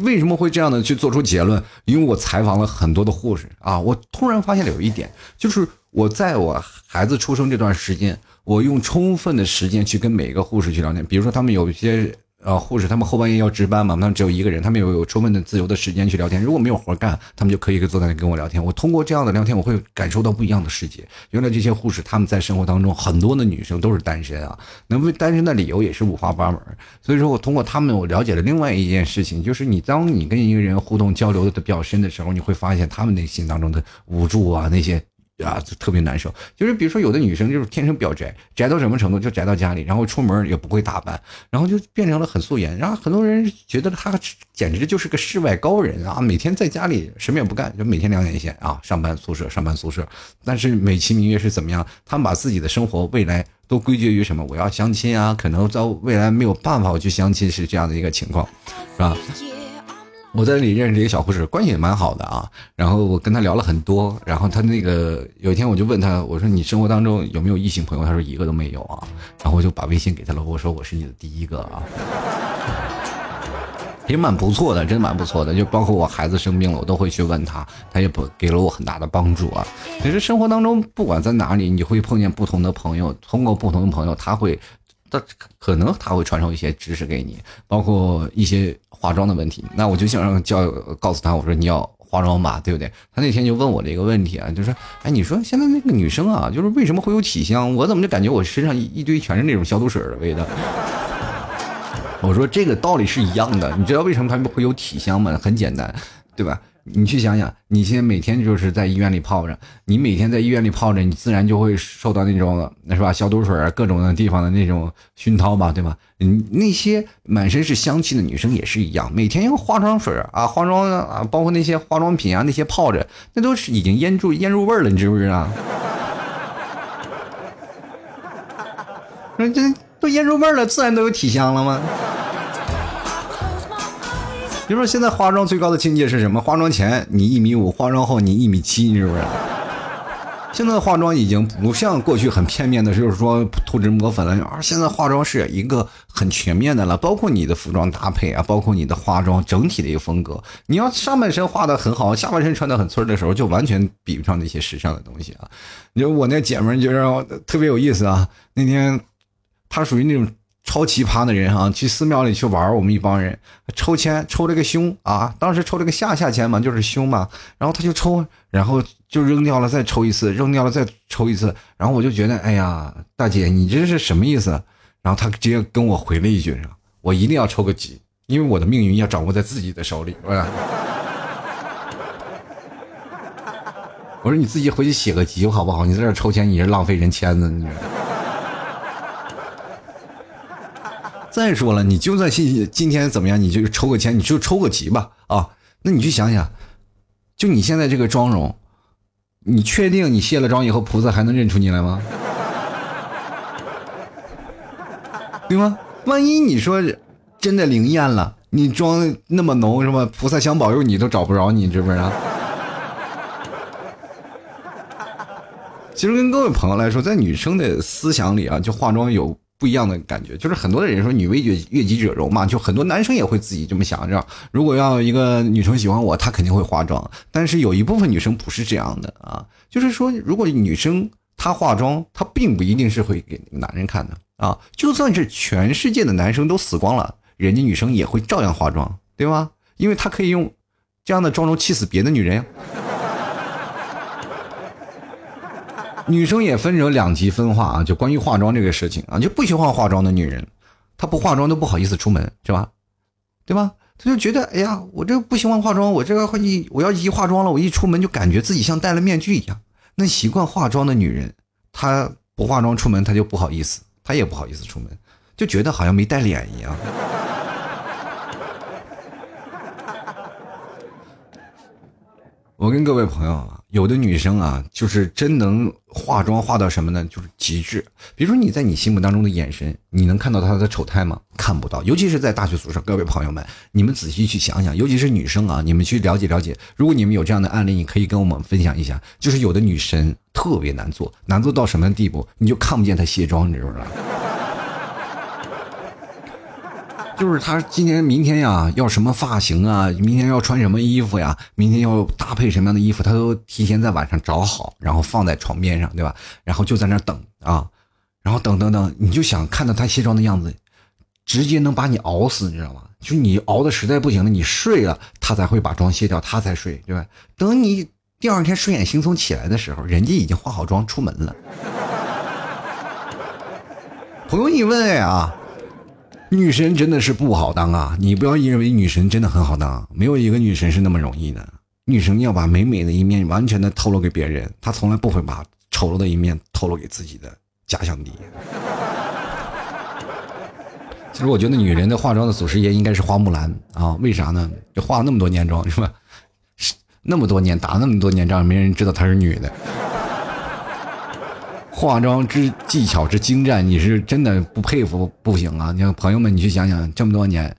Speaker 1: 为什么会这样的去做出结论？因为我采访了很多的护士啊，我突然发现了有一点，就是我在我孩子出生这段时间，我用充分的时间去跟每个护士去聊天，比如说他们有一些。呃，护士他们后半夜要值班嘛，他们只有一个人，他们有有充分的自由的时间去聊天。如果没有活干，他们就可以坐在那跟我聊天。我通过这样的聊天，我会感受到不一样的世界。原来这些护士他们在生活当中，很多的女生都是单身啊，那么单身的理由也是五花八门。所以说我通过他们，我了解了另外一件事情，就是你当你跟一个人互动交流的比较深的时候，你会发现他们内心当中的无助啊，那些。啊，特别难受。就是比如说，有的女生就是天生比较宅，宅到什么程度？就宅到家里，然后出门也不会打扮，然后就变成了很素颜。然后很多人觉得她简直就是个世外高人啊！每天在家里什么也不干，就每天两点一线啊，上班宿舍，上班宿舍。但是美其名曰是怎么样？他们把自己的生活未来都归结于什么？我要相亲啊，可能在未来没有办法我去相亲，是这样的一个情况，是吧？我在这里认识一个小护士，关系也蛮好的啊。然后我跟他聊了很多，然后他那个有一天我就问他，我说你生活当中有没有异性朋友？他说一个都没有啊。然后我就把微信给他了，我说我是你的第一个啊，(laughs) 也蛮不错的，真蛮不错的。就包括我孩子生病了，我都会去问他，他也不给了我很大的帮助啊。其实生活当中不管在哪里，你会碰见不同的朋友，通过不同的朋友，他会。他可能他会传授一些知识给你，包括一些化妆的问题。那我就想让教告诉他，我说你要化妆吧，对不对？他那天就问我这个问题啊，就说，哎，你说现在那个女生啊，就是为什么会有体香？我怎么就感觉我身上一堆全是那种消毒水的味道？(laughs) 我说这个道理是一样的，你知道为什么他们会有体香吗？很简单，对吧？你去想想，你现在每天就是在医院里泡着，你每天在医院里泡着，你自然就会受到那种，那是吧？消毒水啊，各种的地方的那种熏陶吧，对吧？嗯，那些满身是香气的女生也是一样，每天用化妆水啊、化妆啊，包括那些化妆品啊，那些泡着，那都是已经腌住腌入味了，你知不知道？(laughs) 那这都腌入味了，自然都有体香了吗？比如说，现在化妆最高的境界是什么？化妆前你一米五，化妆后你一米七，你是不是？现在化妆已经不像过去很片面的，就是说涂脂抹粉了，而现在化妆是一个很全面的了，包括你的服装搭配啊，包括你的化妆整体的一个风格。你要上半身画的很好，下半身穿的很村的时候，就完全比不上那些时尚的东西啊。你说我那姐们儿就让我特别有意思啊，那天她属于那种。超奇葩的人啊，去寺庙里去玩我们一帮人抽签，抽了个凶啊！当时抽了个下下签嘛，就是凶嘛。然后他就抽，然后就扔掉了，再抽一次，扔掉了再抽一次。然后我就觉得，哎呀，大姐，你这是什么意思？然后他直接跟我回了一句：“我一定要抽个吉，因为我的命运要掌握在自己的手里。”我说：“你自己回去写个吉好不好？你在这抽签，你是浪费人签子，你。”再说了，你就算今今天怎么样，你就抽个签，你就抽个吉吧啊！那你去想想，就你现在这个妆容，你确定你卸了妆以后，菩萨还能认出你来吗？(laughs) 对吗？万一你说真的灵验了，你妆那么浓是吧？菩萨想保佑你都找不着你，是不是？其实跟各位朋友来说，在女生的思想里啊，就化妆有。不一样的感觉，就是很多的人说女为悦悦己者容嘛，就很多男生也会自己这么想着。如果要一个女生喜欢我，她肯定会化妆。但是有一部分女生不是这样的啊，就是说，如果女生她化妆，她并不一定是会给男人看的啊。就算是全世界的男生都死光了，人家女生也会照样化妆，对吧？因为她可以用这样的妆容气死别的女人。女生也分成两极分化啊，就关于化妆这个事情啊，就不喜欢化妆的女人，她不化妆都不好意思出门，是吧？对吧？她就觉得，哎呀，我这不喜欢化妆，我这个一我要一化妆了，我一出门就感觉自己像戴了面具一样。那习惯化妆的女人，她不化妆出门，她就不好意思，她也不好意思出门，就觉得好像没带脸一样。(laughs) 我跟各位朋友啊，有的女生啊，就是真能化妆化到什么呢？就是极致。比如说你在你心目当中的眼神，你能看到她的丑态吗？看不到。尤其是在大学宿舍，各位朋友们，你们仔细去想想，尤其是女生啊，你们去了解了解。如果你们有这样的案例，你可以跟我们分享一下。就是有的女神特别难做，难做到什么地步？你就看不见她卸妆，你知不知道？就是他今天、明天呀，要什么发型啊？明天要穿什么衣服呀？明天要搭配什么样的衣服？他都提前在晚上找好，然后放在床边上，对吧？然后就在那等啊，然后等等等，你就想看到他卸妆的样子，直接能把你熬死，你知道吗？就你熬的实在不行了，你睡了，他才会把妆卸掉，他才睡，对吧？等你第二天睡眼惺忪起来的时候，人家已经化好妆出门了。(laughs) 朋友，你问呀？女神真的是不好当啊！你不要以为女神真的很好当，没有一个女神是那么容易的。女神要把美美的一面完全的透露给别人，她从来不会把丑陋的一面透露给自己的假想敌。其实我觉得女人的化妆的祖师爷应该是花木兰啊，为啥呢？就化了那么多年妆是吧？那么多年打了那么多年仗，没人知道她是女的。化妆之技巧之精湛，你是真的不佩服不行啊！你看朋友们，你去想想，这么多年，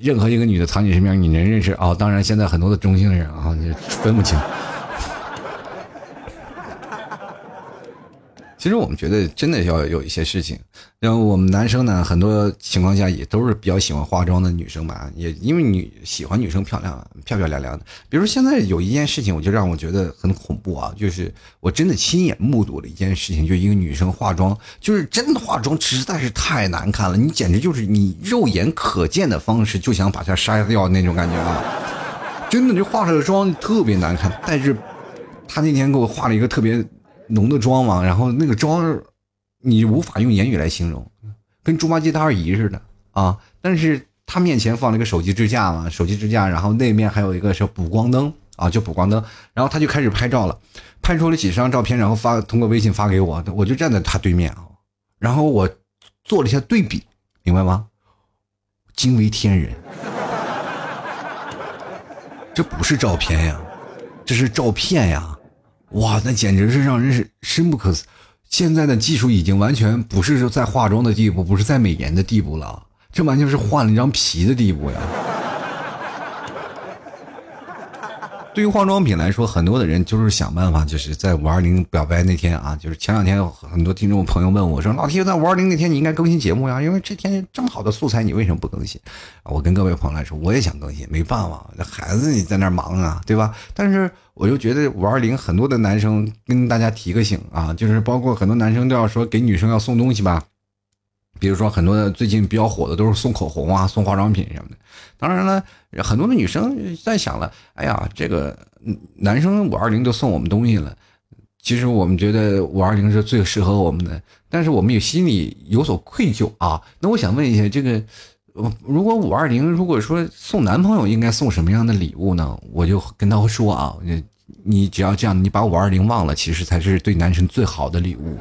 Speaker 1: 任何一个女的藏你身边，你能认识啊？当然，现在很多的中性人啊，你分不清。其实我们觉得真的要有一些事情，然后我们男生呢，很多情况下也都是比较喜欢化妆的女生吧，也因为女喜欢女生漂亮漂漂亮亮的。比如现在有一件事情，我就让我觉得很恐怖啊，就是我真的亲眼目睹了一件事情，就一个女生化妆，就是真的化妆实在是太难看了，你简直就是你肉眼可见的方式就想把它杀掉那种感觉啊！(laughs) 真的，就化出来的妆特别难看，但是她那天给我化了一个特别。浓的妆嘛，然后那个妆，你无法用言语来形容，跟猪八戒他二姨似的啊！但是他面前放了一个手机支架嘛，手机支架，然后那面还有一个是补光灯啊，就补光灯，然后他就开始拍照了，拍出了几张照片，然后发通过微信发给我，我就站在他对面啊，然后我做了一下对比，明白吗？惊为天人，这不是照片呀，这是照片呀！哇，那简直是让人是深不可思。现在的技术已经完全不是说在化妆的地步，不是在美颜的地步了，这完全是换了一张皮的地步呀。对于化妆品来说，很多的人就是想办法，就是在五二零表白那天啊，就是前两天有很多听众朋友问我说：“老铁，在五二零那天你应该更新节目呀，因为这天这么好的素材，你为什么不更新？”我跟各位朋友来说，我也想更新，没办法，这孩子你在那忙啊，对吧？但是我就觉得五二零很多的男生跟大家提个醒啊，就是包括很多男生都要说给女生要送东西吧。比如说，很多的最近比较火的都是送口红啊，送化妆品什么的。当然了，很多的女生在想了，哎呀，这个男生五二零都送我们东西了，其实我们觉得五二零是最适合我们的，但是我们也心里有所愧疚啊。那我想问一下，这个如果五二零如果说送男朋友应该送什么样的礼物呢？我就跟他说啊，你你只要这样，你把五二零忘了，其实才是对男生最好的礼物。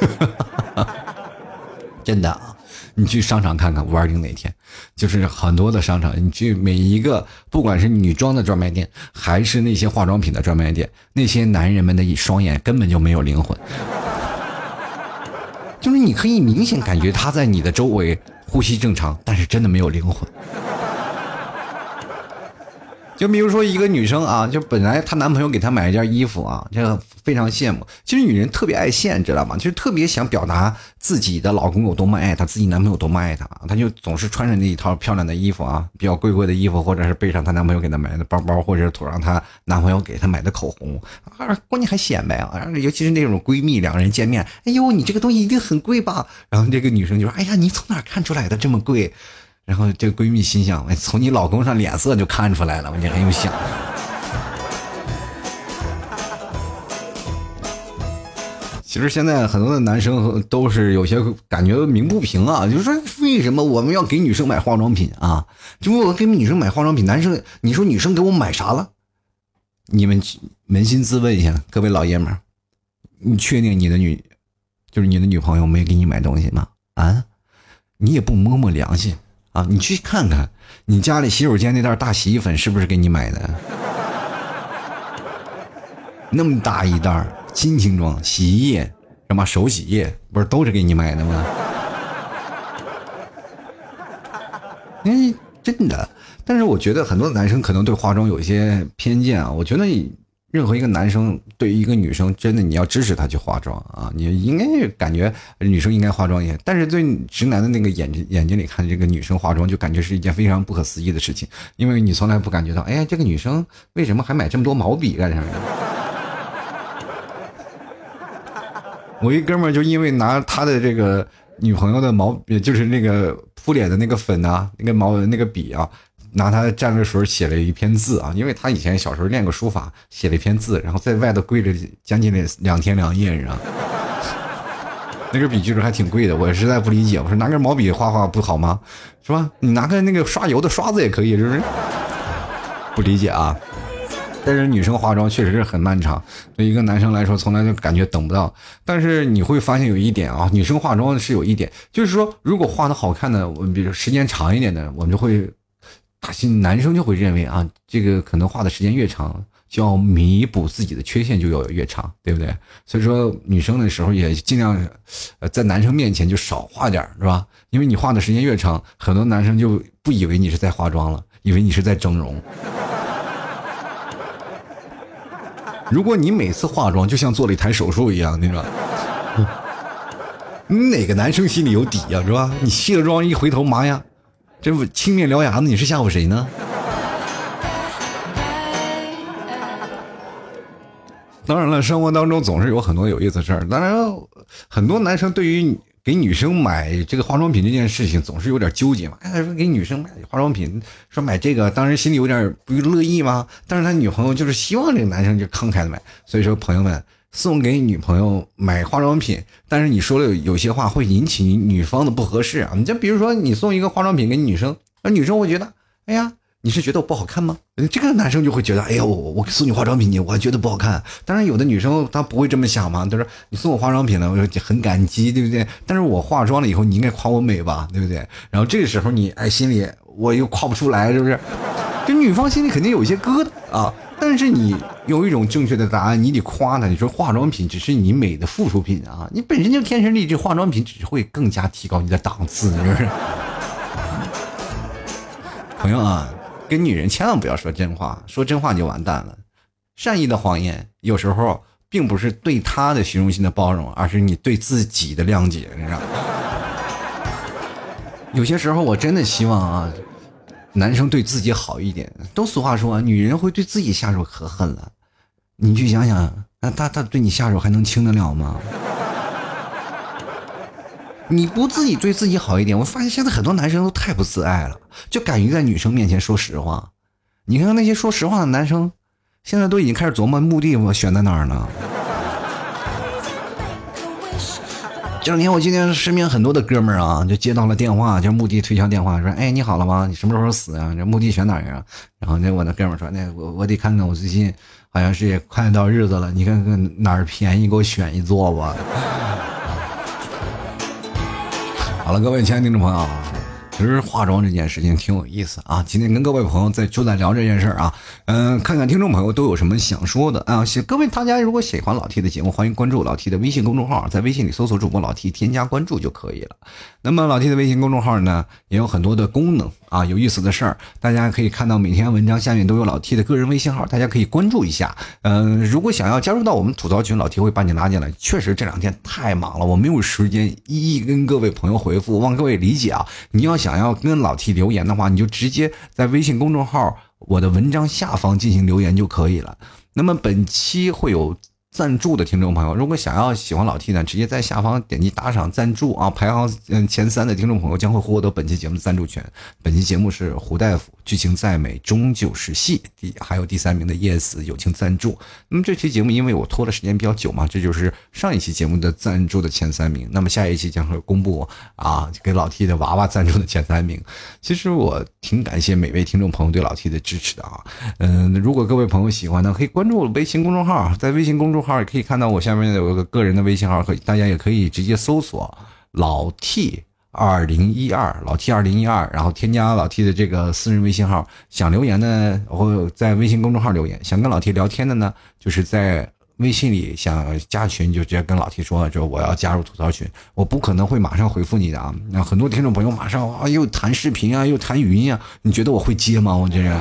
Speaker 1: 哈 (laughs) 哈真的啊，你去商场看看五二零那天，就是很多的商场，你去每一个，不管是女装的专卖店，还是那些化妆品的专卖店，那些男人们的一双眼根本就没有灵魂，(laughs) 就是你可以明显感觉他在你的周围呼吸正常，但是真的没有灵魂。就比如说一个女生啊，就本来她男朋友给她买一件衣服啊，这个非常羡慕。其实女人特别爱现，知道吗？就是特别想表达自己的老公有多么爱她，自己男朋友多么爱她，她就总是穿着那一套漂亮的衣服啊，比较贵贵的衣服，或者是背上她男朋友给她买的包包，或者是涂上她男朋友给她买的口红啊，关键还显摆啊。尤其是那种闺蜜两个人见面，哎呦，你这个东西一定很贵吧？然后这个女生就说，哎呀，你从哪看出来的这么贵？然后这闺蜜心想：“，从你老公上脸色就看出来了，你很有想。(laughs) ”其实现在很多的男生都是有些感觉鸣不平啊，就是说为什么我们要给女生买化妆品啊？就我给女生买化妆品，男生你说女生给我买啥了？你们扪心自问一下，各位老爷们儿，你确定你的女就是你的女朋友没给你买东西吗？啊？你也不摸摸良心。啊，你去看看，你家里洗手间那袋大洗衣粉是不是给你买的？那么大一袋金瓶装洗衣液，什么手洗液，不是都是给你买的吗？(laughs) 哎，真的。但是我觉得很多男生可能对化妆有一些偏见啊。我觉得你。任何一个男生对于一个女生，真的你要支持她去化妆啊！你应该感觉女生应该化妆一些，但是对直男的那个眼睛眼睛里看这个女生化妆，就感觉是一件非常不可思议的事情，因为你从来不感觉到，哎，这个女生为什么还买这么多毛笔干什么？我一哥们儿就因为拿他的这个女朋友的毛，就是那个敷脸的那个粉啊，那个毛那个笔啊，拿它蘸着水写了一篇字啊，因为他以前小时候练过书法，写了一篇字，然后在外头跪着将近两天两夜，你知道。(laughs) 那根笔据说还挺贵的，我实在不理解。我说拿根毛笔画画不好吗？是吧？你拿个那个刷油的刷子也可以，是不是？不理解啊。但是女生化妆确实是很漫长，对一个男生来说，从来就感觉等不到。但是你会发现有一点啊，女生化妆是有一点，就是说如果画的好看的，我们比如时间长一点的，我们就会，大心男生就会认为啊，这个可能画的时间越长。就要弥补自己的缺陷就要越长，对不对？所以说女生的时候也尽量，呃，在男生面前就少画点是吧？因为你画的时间越长，很多男生就不以为你是在化妆了，以为你是在整容。(laughs) 如果你每次化妆就像做了一台手术一样，你知道你 (laughs) 哪个男生心里有底呀，是吧？你卸了妆一回头，妈呀，这不青面獠牙子，你是吓唬谁呢？当然了，生活当中总是有很多有意思的事儿。当然，很多男生对于给女生买这个化妆品这件事情总是有点纠结嘛。哎，说给女生买化妆品，说买这个，当然心里有点不乐意嘛。但是他女朋友就是希望这个男生就慷慨的买。所以说，朋友们送给女朋友买化妆品，但是你说了有些话会引起女方的不合适啊。你就比如说，你送一个化妆品给女生，那女生会觉得，哎呀。你是觉得我不好看吗？这个男生就会觉得，哎呦，我送你化妆品，你我还觉得不好看。当然，有的女生她不会这么想嘛，她说你送我化妆品了，我说很感激，对不对？但是我化妆了以后，你应该夸我美吧，对不对？然后这个时候你哎，心里我又夸不出来，是不是？这女方心里肯定有一些疙瘩啊。但是你有一种正确的答案，你得夸她，你说化妆品只是你美的附属品啊，你本身就天生丽质，化妆品只会更加提高你的档次，是不是？朋友啊。跟女人千万不要说真话，说真话就完蛋了。善意的谎言有时候并不是对她的虚荣心的包容，而是你对自己的谅解，你知道吗？有些时候我真的希望啊，男生对自己好一点。都俗话说，女人会对自己下手可狠了。你去想想，那他他对你下手还能轻得了吗？你不自己对自己好一点，我发现现在很多男生都太不自爱了，就敢于在女生面前说实话。你看那些说实话的男生，现在都已经开始琢磨目的我选在哪儿呢？这两天我今天身边很多的哥们儿啊，就接到了电话，就墓地推销电话，说：“哎，你好了吗？你什么时候死啊？这墓地选哪儿啊？”然后那我的哥们儿说：“那我我得看看，我最近好像是也快到日子了，你看看哪儿便宜，给我选一座吧。”好了，各位亲爱的听众朋友，其实化妆这件事情挺有意思啊。今天跟各位朋友在就在聊这件事儿啊，嗯，看看听众朋友都有什么想说的啊。各位大家如果喜欢老 T 的节目，欢迎关注老 T 的微信公众号，在微信里搜索主播老 T，添加关注就可以了。那么老 T 的微信公众号呢，也有很多的功能。啊，有意思的事儿，大家可以看到每篇文章下面都有老 T 的个人微信号，大家可以关注一下。嗯，如果想要加入到我们吐槽群，老 T 会把你拉进来。确实这两天太忙了，我没有时间一一跟各位朋友回复，望各位理解啊。你要想想要跟老 T 留言的话，你就直接在微信公众号我的文章下方进行留言就可以了。那么本期会有。赞助的听众朋友，如果想要喜欢老 T 呢，直接在下方点击打赏赞助啊！排行嗯前三的听众朋友将会获得本期节目的赞助权。本期节目是胡大夫，剧情再美终究是戏。第还有第三名的 Yes 友情赞助。那么这期节目因为我拖的时间比较久嘛，这就是上一期节目的赞助的前三名。那么下一期将会公布啊，给老 T 的娃娃赞助的前三名。其实我挺感谢每位听众朋友对老 T 的支持的啊。嗯，如果各位朋友喜欢呢，可以关注我微信公众号，在微信公众。号也可以看到我下面有个个人的微信号，可大家也可以直接搜索老 T 二零一二老 T 二零一二，然后添加老 T 的这个私人微信号。想留言呢，或在微信公众号留言；想跟老 T 聊天的呢，就是在微信里想加群，就直接跟老 T 说，就我要加入吐槽群。我不可能会马上回复你的啊！那很多听众朋友马上啊，又谈视频啊，又谈语音啊，你觉得我会接吗？我这人。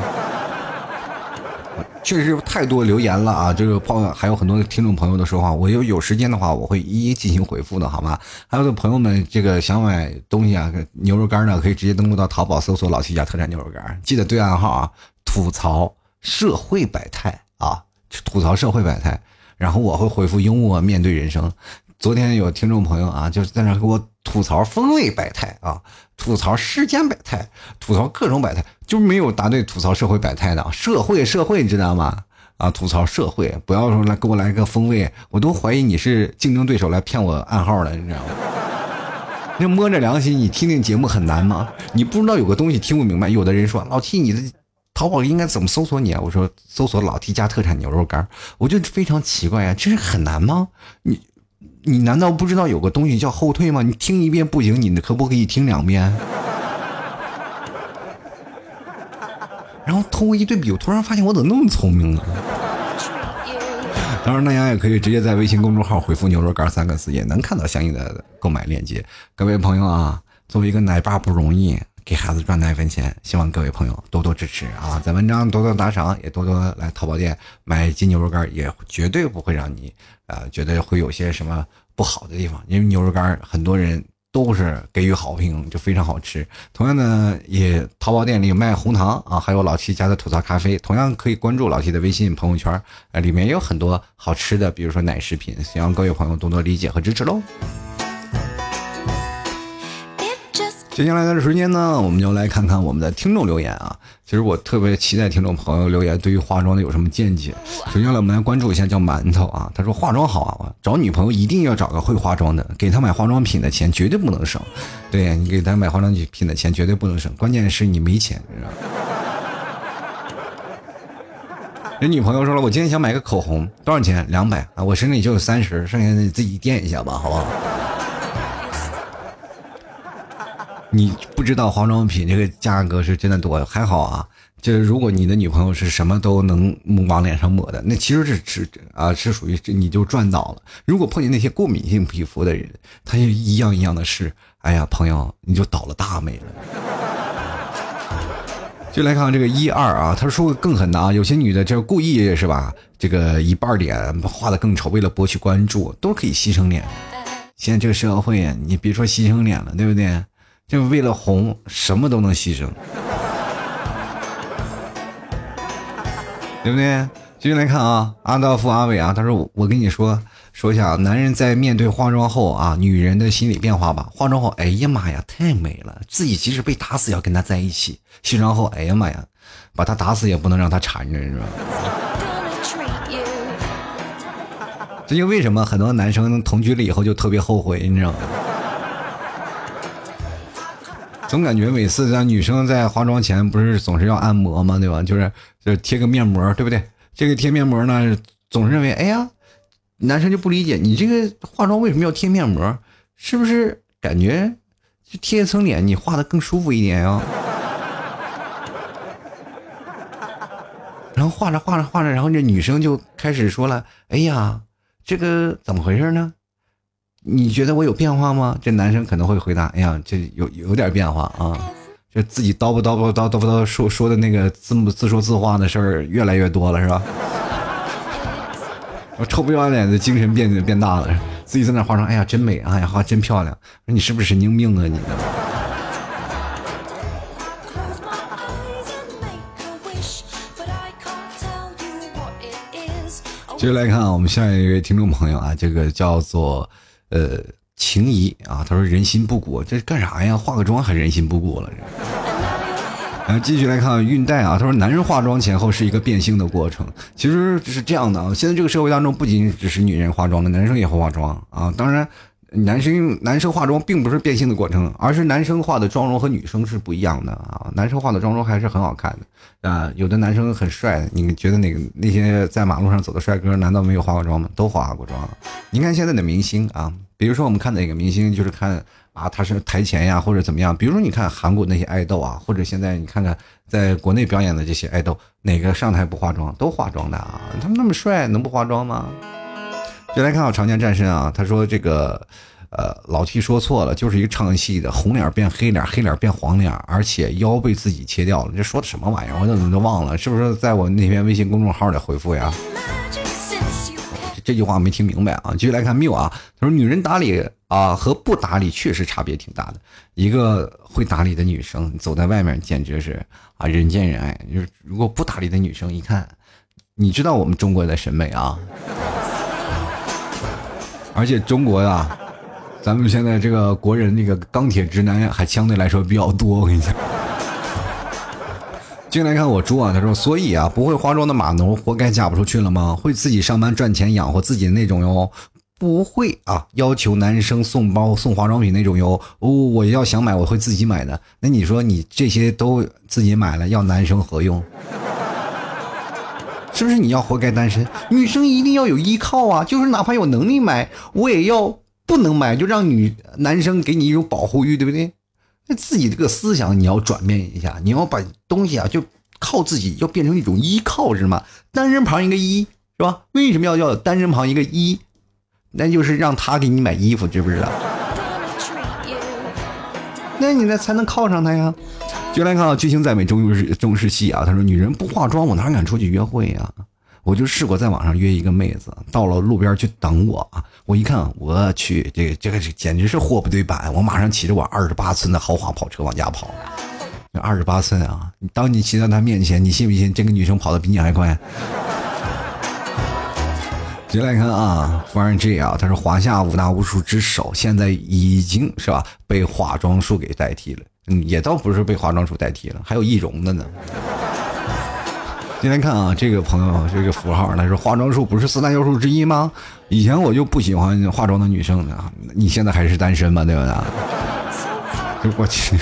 Speaker 1: 确实太多留言了啊！这个朋友还有很多听众朋友的说话，我有有时间的话，我会一一进行回复的，好吗？还有的朋友们，这个想买东西啊，牛肉干呢，可以直接登录到淘宝搜索“老七家特产牛肉干”，记得对暗号啊，吐槽社会百态啊，吐槽社会百态，然后我会回复幽默面对人生。昨天有听众朋友啊，就是在那给我吐槽风味百态啊，吐槽世间百态，吐槽各种百态，就没有答对吐槽社会百态的。社会社会，你知道吗？啊，吐槽社会，不要说来给我来个风味，我都怀疑你是竞争对手来骗我暗号的，你知道吗？(laughs) 那摸着良心，你听听节目很难吗？你不知道有个东西听不明白。有的人说老 T，你的淘宝应该怎么搜索你啊？我说搜索老 T 家特产牛肉干，我就非常奇怪呀，这是很难吗？你你难道不知道有个东西叫后退吗？你听一遍不行，你可不可以听两遍？(laughs) 然后通过一对比，我突然发现我怎么那么聪明啊！(laughs) 当然，大家也可以直接在微信公众号回复“牛肉干”三个字，也能看到相应的购买链接。各位朋友啊，作为一个奶爸不容易，给孩子赚奶粉钱，希望各位朋友多多支持啊！在文章多多打赏，也多多来淘宝店买金牛肉干，也绝对不会让你啊觉得会有些什么不好的地方，因为牛肉干很多人。都是给予好评，就非常好吃。同样呢，也淘宝店里有卖红糖啊，还有老七家的吐槽咖啡，同样可以关注老七的微信朋友圈，呃，里面也有很多好吃的，比如说奶食品，希望各位朋友多多理解和支持喽。接下来的时间呢，我们就来看看我们的听众留言啊。其实我特别期待听众朋友留言，对于化妆的有什么见解。首先来，我们来关注一下叫馒头啊，他说化妆好啊，找女朋友一定要找个会化妆的，给她买化妆品的钱绝对不能省。对你给她买化妆品的钱绝对不能省，关键是你没钱。知道吗人女朋友说了，我今天想买个口红，多少钱？两百啊，我身上也就有三十，剩下的你自己垫一下吧，好不好？你不知道化妆品这个价格是真的多，还好啊。就是如果你的女朋友是什么都能往脸上抹的，那其实是是啊，是属于你就赚到了。如果碰见那些过敏性皮肤的人，他就一样一样的试，哎呀，朋友你就倒了大霉了。就来看看这个一二啊，他说更狠的啊，有些女的就是故意是吧，这个一半脸画的更丑，为了博取关注，都可以牺牲脸。现在这个社会，你别说牺牲脸了，对不对？就为了红，什么都能牺牲，对不对？继续来看啊，阿道夫阿伟啊，他说：“我我跟你说说一下，男人在面对化妆后啊，女人的心理变化吧。化妆后，哎呀妈呀，太美了，自己即使被打死也要跟他在一起。卸妆后，哎呀妈呀，把他打死也不能让他缠着，是吧？这就为什么很多男生同居了以后就特别后悔，你知道吗？”总感觉每次咱女生在化妆前不是总是要按摩吗？对吧？就是就是贴个面膜，对不对？这个贴面膜呢，总是认为，哎呀，男生就不理解你这个化妆为什么要贴面膜？是不是感觉就贴一层脸，你画的更舒服一点呀？(laughs) 然后画着画着画着，然后这女生就开始说了，哎呀，这个怎么回事呢？你觉得我有变化吗？这男生可能会回答：“哎呀，这有有点变化啊，这自己叨不叨不叨叨不叨说说的那个自自说自话的事儿越来越多了，是吧？我臭不要脸的精神变变大了，自己在那化妆，哎呀，真美，哎呀，画真漂亮。说你是不是神经病啊？你呢？”接着来看啊，我们下一位听众朋友啊，这个叫做。呃，情谊啊，他说人心不古，这干啥呀？化个妆还人心不古了？然后继续来看运带啊，他说男人化妆前后是一个变性的过程，其实是这样的啊。现在这个社会当中，不仅只是女人化妆了，男生也会化妆啊。当然。男生男生化妆并不是变性的过程，而是男生化的妆容和女生是不一样的啊。男生化的妆容还是很好看的啊。有的男生很帅，你们觉得哪个那些在马路上走的帅哥，难道没有化过妆吗？都化过妆。你看现在的明星啊，比如说我们看哪个明星，就是看啊他是台前呀或者怎么样。比如说你看韩国那些爱豆啊，或者现在你看看在国内表演的这些爱豆，哪个上台不化妆？都化妆的啊。他们那么帅，能不化妆吗？就来看我长江战神啊，他说这个，呃，老 T 说错了，就是一个唱戏的，红脸变黑脸，黑脸变黄脸，而且腰被自己切掉了，这说的什么玩意儿？我怎么都忘了，是不是在我那篇微信公众号里回复呀？这句话我没听明白啊！继续来看缪啊，他说女人打理啊和不打理确实差别挺大的，一个会打理的女生走在外面简直是啊人见人爱，就是如果不打理的女生一看，你知道我们中国的审美啊。而且中国呀，咱们现在这个国人那个钢铁直男还相对来说比较多，我跟你讲。(laughs) 进来看我猪啊，他说，所以啊，不会化妆的码农活该嫁不出去了吗？会自己上班赚钱养活自己的那种哟，不会啊，要求男生送包送化妆品那种哟。哦，我要想买我会自己买的。那你说你这些都自己买了，要男生何用？是不是你要活该单身？女生一定要有依靠啊，就是哪怕有能力买，我也要不能买就让女男生给你一种保护欲，对不对？那自己这个思想你要转变一下，你要把东西啊就靠自己，要变成一种依靠，知道吗？单人旁一个一，是吧？为什么要叫单人旁一个一？那就是让他给你买衣服，知不知道？那你呢才能靠上他呀？就来看啊，剧情再美终是终是戏啊。他说：“女人不化妆，我哪敢出去约会呀？”我就试过在网上约一个妹子，到了路边去等我啊！我一看，我去，这个这个简直是货不对版！我马上骑着我二十八寸的豪华跑车往家跑。那二十八寸啊，当你骑到她面前，你信不信这个女生跑的比你还快？接来看啊，夫人 G 啊，他说华夏五大巫术之首，现在已经是吧被化妆术给代替了。嗯，也倒不是被化妆术代替了，还有易容的呢。今天看啊，这个朋友这个符号，他说化妆术不是四大要素之一吗？以前我就不喜欢化妆的女生啊，你现在还是单身吗？对不对？(laughs) 我去，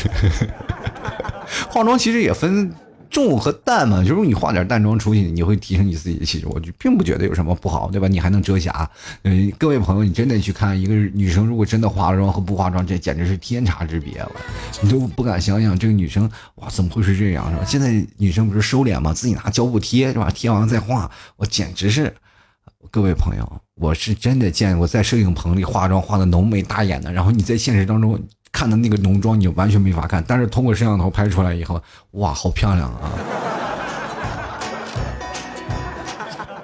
Speaker 1: (laughs) 化妆其实也分。重和淡嘛，就是你化点淡妆出去，你会提升你自己的气质，我就并不觉得有什么不好，对吧？你还能遮瑕。嗯，各位朋友，你真的去看一个女生，如果真的化了妆和不化妆，这简直是天差之别了。你都不敢想想，这个女生哇，怎么会是这样，是吧？现在女生不是收敛吗？自己拿胶布贴，是吧？贴完再画，我简直是。各位朋友，我是真的见过在摄影棚里化妆化的浓眉大眼的，然后你在现实当中。看的那个浓妆，你完全没法看，但是通过摄像头拍出来以后，哇，好漂亮啊！(laughs)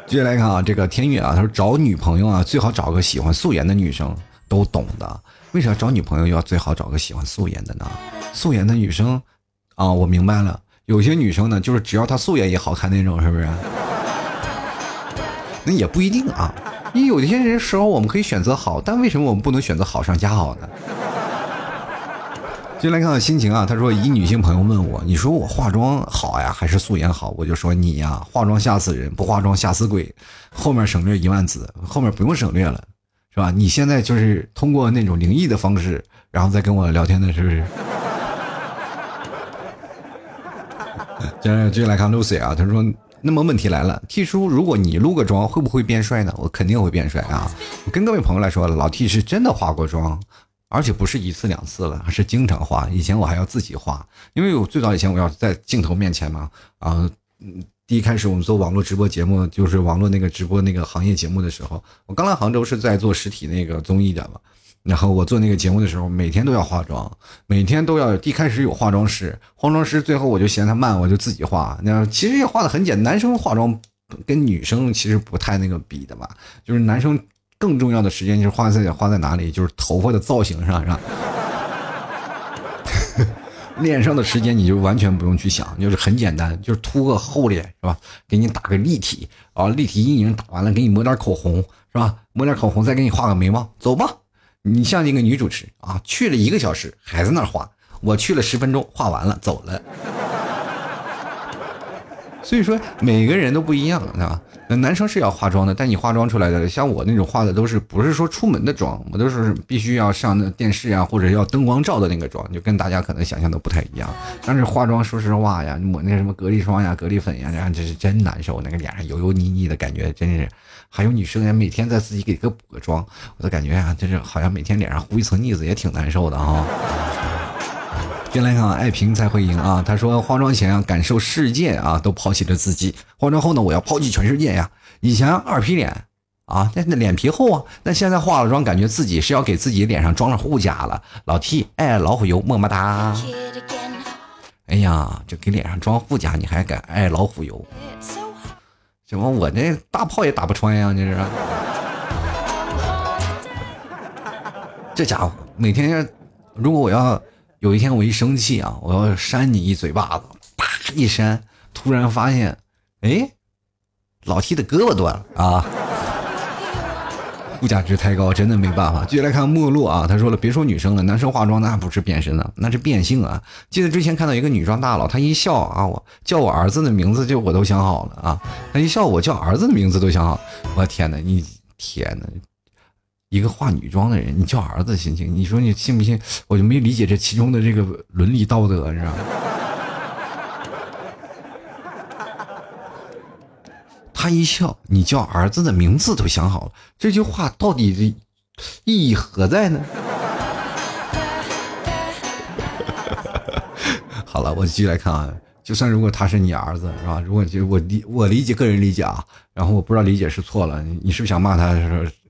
Speaker 1: 接下来看啊，这个天宇啊，他说找女朋友啊，最好找个喜欢素颜的女生，都懂的。为啥找女朋友要最好找个喜欢素颜的呢？素颜的女生啊，我明白了，有些女生呢，就是只要她素颜也好看那种，是不是？那也不一定啊，因为有些人时候我们可以选择好，但为什么我们不能选择好上加好呢？先来看看心情啊，他说一女性朋友问我，你说我化妆好呀，还是素颜好？我就说你呀，化妆吓死人，不化妆吓死鬼。后面省略一万字，后面不用省略了，是吧？你现在就是通过那种灵异的方式，然后再跟我聊天的，是不是？接着继续来看 Lucy 啊，他说，那么问题来了，T 叔，如果你撸个妆，会不会变帅呢？我肯定会变帅啊！我跟各位朋友来说，老 T 是真的化过妆。而且不是一次两次了，还是经常画。以前我还要自己画，因为我最早以前我要在镜头面前嘛，啊，嗯第一开始我们做网络直播节目，就是网络那个直播那个行业节目的时候，我刚来杭州是在做实体那个综艺的嘛，然后我做那个节目的时候，每天都要化妆，每天都要。一开始有化妆师，化妆师最后我就嫌他慢，我就自己化。那其实也化的很简单，男生化妆跟女生其实不太那个比的嘛，就是男生。更重要的时间就是花在花在哪里？就是头发的造型上，是吧？(laughs) 脸上的时间你就完全不用去想，就是很简单，就是涂个厚脸，是吧？给你打个立体啊，立体阴影打完了，给你抹点口红，是吧？抹点口红，再给你画个眉毛，走吧。你像一个女主持啊，去了一个小时还在那画，我去了十分钟画完了走了。所以说每个人都不一样，对吧？那男生是要化妆的，但你化妆出来的，像我那种化的都是不是说出门的妆，我都是必须要上那电视啊，或者要灯光照的那个妆，就跟大家可能想象的不太一样。但是化妆，说实话呀，抹那什么隔离霜呀、隔离粉呀，然后这是真难受，那个脸上油油腻腻的感觉，真是。还有女生呀，每天在自己给个补个妆，我都感觉啊，就是好像每天脸上糊一层腻子，也挺难受的啊。原来看爱萍才会赢啊！他说化妆前要感受世界啊，都抛弃了自己；化妆后呢，我要抛弃全世界呀！以前二皮脸啊，那那脸皮厚啊，那现在化了妆，感觉自己是要给自己脸上装上护甲了。老 T 爱老虎油，么么哒！哎呀，这给脸上装护甲，你还敢爱老虎油？怎么我那大炮也打不穿呀？这是？这家伙每天，如果我要。有一天我一生气啊，我要扇你一嘴巴子，啪一扇，突然发现，哎，老 T 的胳膊断了啊！(laughs) 物价值太高，真的没办法。继续来看陌路啊，他说了，别说女生了，男生化妆那不是变身了，那是变性啊。记得之前看到一个女装大佬，他一笑啊，我叫我儿子的名字就我都想好了啊，他一笑我叫儿子的名字都想好。我天哪，你天哪！一个化女装的人，你叫儿子行不行？你说你信不信？我就没理解这其中的这个伦理道德，你知道吗？(laughs) 他一笑，你叫儿子的名字都想好了，这句话到底的意义何在呢？(laughs) 好了，我继续来看啊，就算如果他是你儿子，是吧？如果就我理我理解个人理解啊，然后我不知道理解是错了，你是不是想骂他？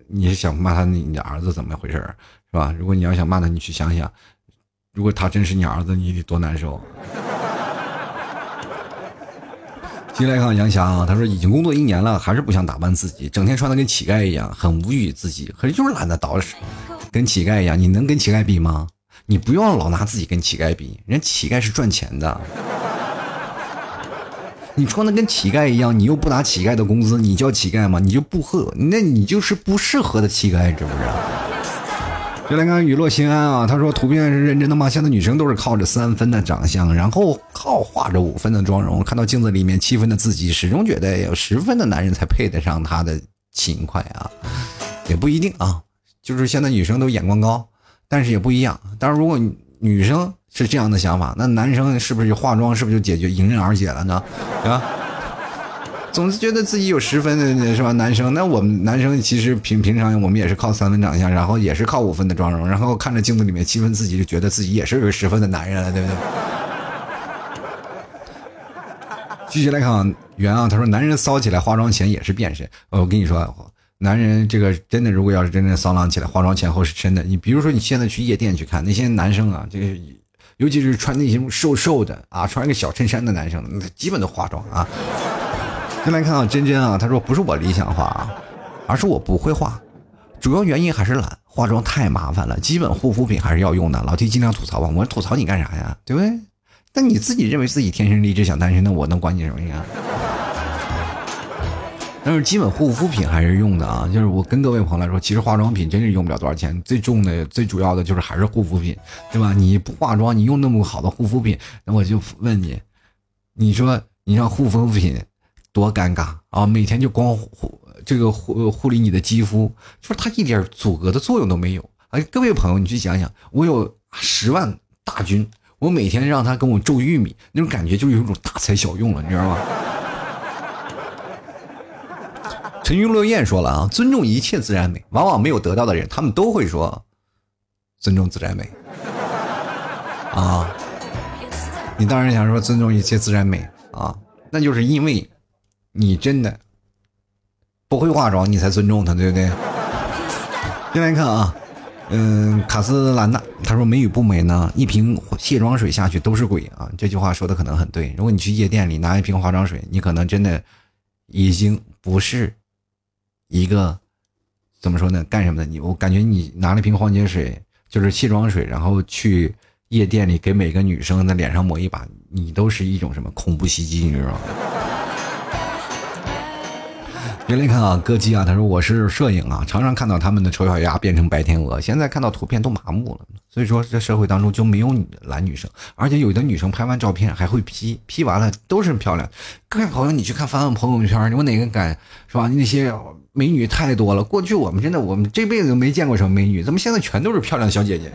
Speaker 1: 你是想骂他你你儿子怎么回事是吧？如果你要想骂他，你去想想，如果他真是你儿子，你得多难受。(laughs) 进来看杨霞啊，他说已经工作一年了，还是不想打扮自己，整天穿的跟乞丐一样，很无语自己，可是就是懒得捯饬，跟乞丐一样，你能跟乞丐比吗？你不要老拿自己跟乞丐比，人乞丐是赚钱的。你穿的跟乞丐一样，你又不拿乞丐的工资，你叫乞丐吗？你就不合，那你就是不适合的乞丐，知不知道？(laughs) 就来看雨落心安啊，他说图片是认真的吗？现在女生都是靠着三分的长相，然后靠画着五分的妆容，看到镜子里面七分的自己，始终觉得有十分的男人才配得上她的勤快啊，也不一定啊，就是现在女生都眼光高，但是也不一样。但是如果女生，是这样的想法，那男生是不是就化妆，是不是就解决迎刃而解了呢？啊，总是觉得自己有十分的是吧？男生，那我们男生其实平平常我们也是靠三分长相，然后也是靠五分的妆容，然后看着镜子里面七分自己，就觉得自己也是个十分的男人了，对不对？(laughs) 继续来看啊袁啊，他说男人骚起来化妆前也是变身。我跟你说，男人这个真的，如果要是真正骚浪起来，化妆前后是真的。你比如说你现在去夜店去看那些男生啊，这个。尤其是穿那些瘦瘦的啊，穿个小衬衫的男生，那基本都化妆啊。先来看啊，真真啊，他说不是我理想化啊，而是我不会化，主要原因还是懒，化妆太麻烦了，基本护肤品还是要用的。老弟尽量吐槽吧，我吐槽你干啥呀？对不对？那你自己认为自己天生丽质想单身，那我能管你什么呀？但是基本护肤品还是用的啊，就是我跟各位朋友来说，其实化妆品真是用不了多少钱，最重的、最主要的就是还是护肤品，对吧？你不化妆，你用那么好的护肤品，那我就问你，你说你让护肤品多尴尬啊？每天就光护这个护护理你的肌肤，说它一点阻隔的作用都没有。哎，各位朋友，你去想想，我有十万大军，我每天让他跟我种玉米，那种感觉就是有种大材小用了，你知道吗？沉鱼落雁说了啊，尊重一切自然美。往往没有得到的人，他们都会说尊重自然美啊。你当然想说尊重一切自然美啊，那就是因为你真的不会化妆，你才尊重她，对不对？先来看啊，嗯，卡斯兰娜他说美与不美呢，一瓶卸妆水下去都是鬼啊。这句话说的可能很对。如果你去夜店里拿一瓶化妆水，你可能真的已经不是。一个怎么说呢？干什么的？你我感觉你拿了瓶矿泉水，就是卸妆水，然后去夜店里给每个女生的脸上抹一把，你都是一种什么恐怖袭击，你知道吗？别来看啊，歌姬啊，他说我是摄影啊，常常看到他们的丑小鸭变成白天鹅，现在看到图片都麻木了。所以说，这社会当中就没有懒女生，而且有的女生拍完照片还会 P P 完了都是漂亮。各位朋友，你去看翻翻朋友圈，我哪个敢是吧？那些美女太多了，过去我们真的我们这辈子都没见过什么美女，怎么现在全都是漂亮小姐姐？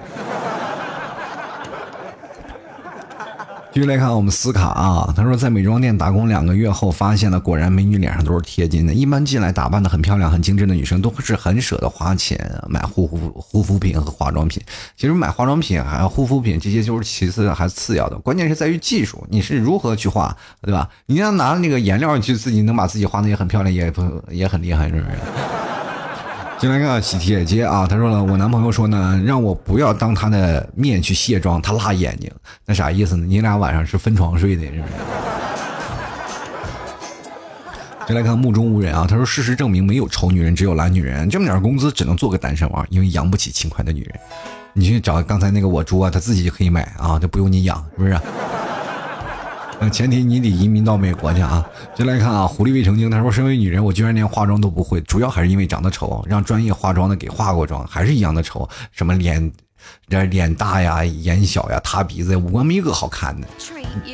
Speaker 1: 继续来看我们斯卡啊，他说在美妆店打工两个月后，发现了果然美女脸上都是贴金的。一般进来打扮的很漂亮、很精致的女生，都是很舍得花钱买护肤护肤品和化妆品。其实买化妆品还有护肤品这些就是其次还次要的，关键是在于技术，你是如何去画，对吧？你要拿那个颜料去自己能把自己画的也很漂亮，也不也很厉害，是不是？进来看喜帖姐啊，他说了，我男朋友说呢，让我不要当他的面去卸妆，他辣眼睛。那啥意思呢？你俩晚上是分床睡的，是不是？进来看目中无人啊，他说，事实证明没有丑女人，只有懒女人。这么点工资只能做个单身汪，因为养不起勤快的女人。你去找刚才那个我猪啊，他自己就可以买啊，就不用你养，是不是？那前提你得移民到美国去啊。就来看啊，狐狸未成精，他说身为女人，我居然连化妆都不会，主要还是因为长得丑，让专业化妆的给化过妆，还是一样的丑，什么脸。这脸大呀，眼小呀，塌鼻子，五官没一个好看的，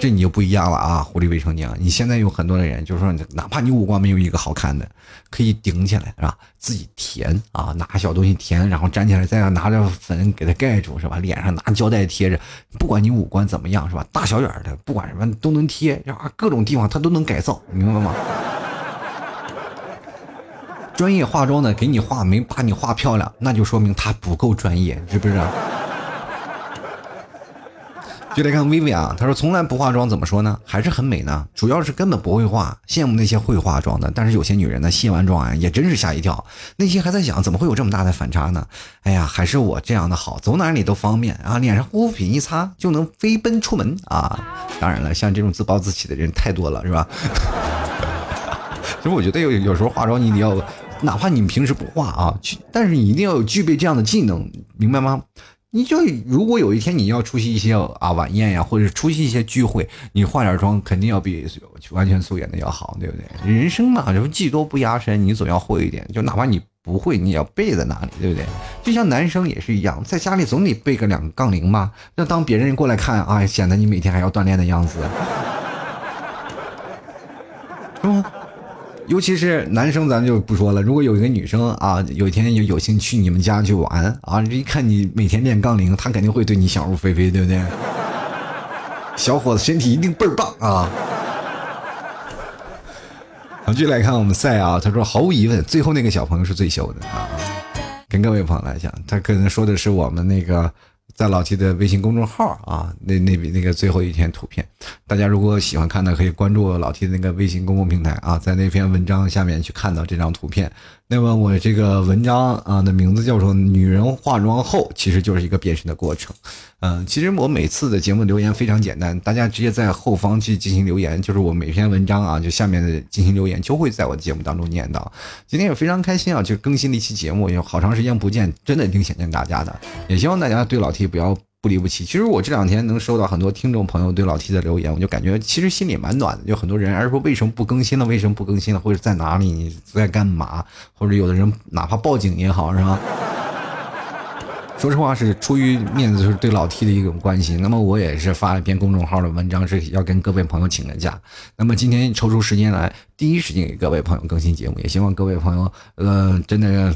Speaker 1: 这你就不一样了啊！狐狸未成精，你现在有很多的人，就是说，哪怕你五官没有一个好看的，可以顶起来是吧？自己填啊，拿小东西填，然后粘起来，再拿着粉给它盖住是吧？脸上拿胶带贴着，不管你五官怎么样是吧？大小眼的，不管什么都能贴，然后，各种地方它都能改造，明白吗？专业化妆的给你化没把你化漂亮，那就说明他不够专业，是不是？就来看薇薇啊，她说从来不化妆，怎么说呢？还是很美呢。主要是根本不会化，羡慕那些会化妆的。但是有些女人呢，卸完妆啊，也真是吓一跳，内心还在想，怎么会有这么大的反差呢？哎呀，还是我这样的好，走哪里都方便啊，脸上护肤品一擦就能飞奔出门啊。当然了，像这种自暴自弃的人太多了，是吧？(laughs) 其实我觉得有有时候化妆你一定要。哪怕你平时不化啊，但是你一定要有具备这样的技能，明白吗？你就如果有一天你要出席一些啊晚宴呀，或者出席一些聚会，你化点妆肯定要比完全素颜的要好，对不对？人生嘛，就技多不压身，你总要会一点。就哪怕你不会，你也要背在那里，对不对？就像男生也是一样，在家里总得背个两个杠铃吧，那当别人过来看啊，显得你每天还要锻炼的样子，是吗？尤其是男生，咱就不说了。如果有一个女生啊，有一天有有幸去你们家去玩啊，一看你每天练杠铃，她肯定会对你想入非非，对不对？(laughs) 小伙子身体一定倍儿棒啊！好，继续来看我们赛啊，他说毫无疑问，最后那个小朋友是最秀的啊。跟各位朋友来讲，他可能说的是我们那个。在老 T 的微信公众号啊，那那那个最后一篇图片，大家如果喜欢看的，可以关注老 T 的那个微信公共平台啊，在那篇文章下面去看到这张图片。那么我这个文章啊的名字叫做“女人化妆后”，其实就是一个变身的过程。嗯，其实我每次的节目留言非常简单，大家直接在后方去进行留言，就是我每篇文章啊，就下面的进行留言，就会在我的节目当中念到。今天也非常开心啊，就更新了一期节目，也好长时间不见，真的挺想念大家的。也希望大家对老 T 不要。不离不弃。其实我这两天能收到很多听众朋友对老 T 的留言，我就感觉其实心里蛮暖的。就很多人，而说为什么不更新了？为什么不更新了？或者在哪里？你在干嘛？或者有的人哪怕报警也好，是吧？说实话，是出于面子，是对老 T 的一种关心。那么我也是发了一篇公众号的文章，是要跟各位朋友请个假。那么今天抽出时间来，第一时间给各位朋友更新节目，也希望各位朋友，呃，真的。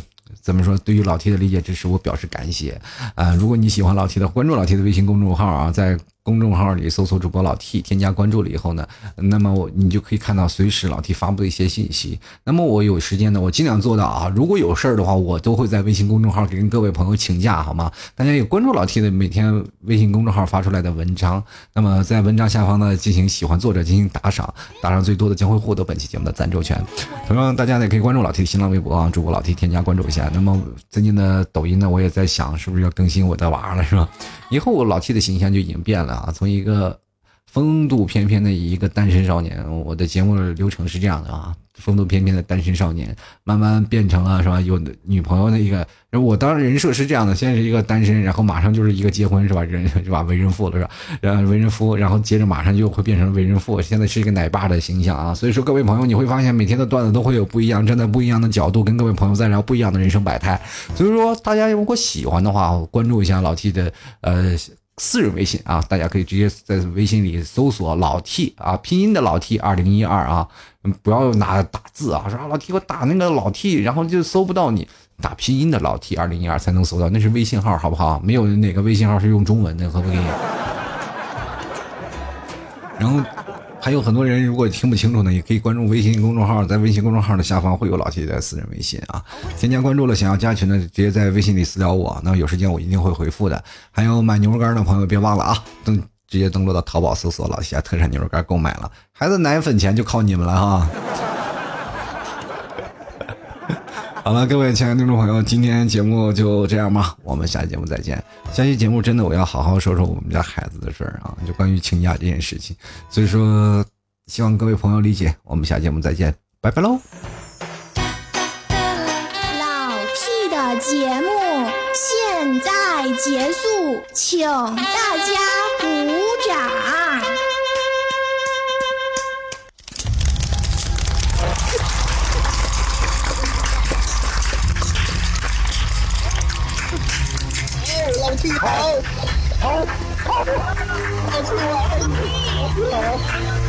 Speaker 1: 怎么说？对于老铁的理解支持，我表示感谢。啊，如果你喜欢老铁的，关注老铁的微信公众号啊，在。公众号里搜索主播老 T，添加关注了以后呢，那么我你就可以看到随时老 T 发布的一些信息。那么我有时间呢，我尽量做到啊。如果有事儿的话，我都会在微信公众号跟各位朋友请假，好吗？大家也关注老 T 的每天微信公众号发出来的文章。那么在文章下方呢，进行喜欢作者进行打赏，打赏最多的将会获得本期节目的赞助权。同样，大家呢也可以关注老 T 的新浪微博啊，主播老 T 添加关注一下。那么最近的抖音呢，我也在想是不是要更新我的娃了，是吧？以后我老 T 的形象就已经变了啊，从一个风度翩翩的一个单身少年，我的节目流程是这样的啊。风度翩翩的单身少年，慢慢变成了是吧？有女朋友的一个，我当然人设是这样的，先是一个单身，然后马上就是一个结婚是吧？人是吧？为人父了是吧？然后为人夫，然后接着马上就会变成为人父，现在是一个奶爸的形象啊。所以说各位朋友，你会发现每天的段子都会有不一样，站在不一样的角度跟各位朋友在聊不一样的人生百态。所以说大家如果喜欢的话，关注一下老 T 的呃。私人微信啊，大家可以直接在微信里搜索老 T 啊，拼音的老 T 二零一二啊，不要拿打字啊，说老 T 我打那个老 T，然后就搜不到你，打拼音的老 T 二零一二才能搜到，那是微信号，好不好？没有哪个微信号是用中文的，可不可以？(laughs) 然后。还有很多人如果听不清楚呢，也可以关注微信公众号，在微信公众号的下方会有老 T 的私人微信啊，添加关注了，想要加群的直接在微信里私聊我，那有时间我一定会回复的。还有买牛肉干的朋友别忘了啊，登直接登录到淘宝搜索老 T 特产牛肉干购买了，孩子奶粉钱就靠你们了哈。好了，各位亲爱的听众朋友，今天节目就这样吧，我们下期节目再见。下期节目真的我要好好说说我们家孩子的事儿啊，就关于请假这件事情。所以说，希望各位朋友理解。我们下期节目再见，拜拜喽。
Speaker 2: 老 T 的节目现在结束，请大家老弟好，好，好，老弟好，好。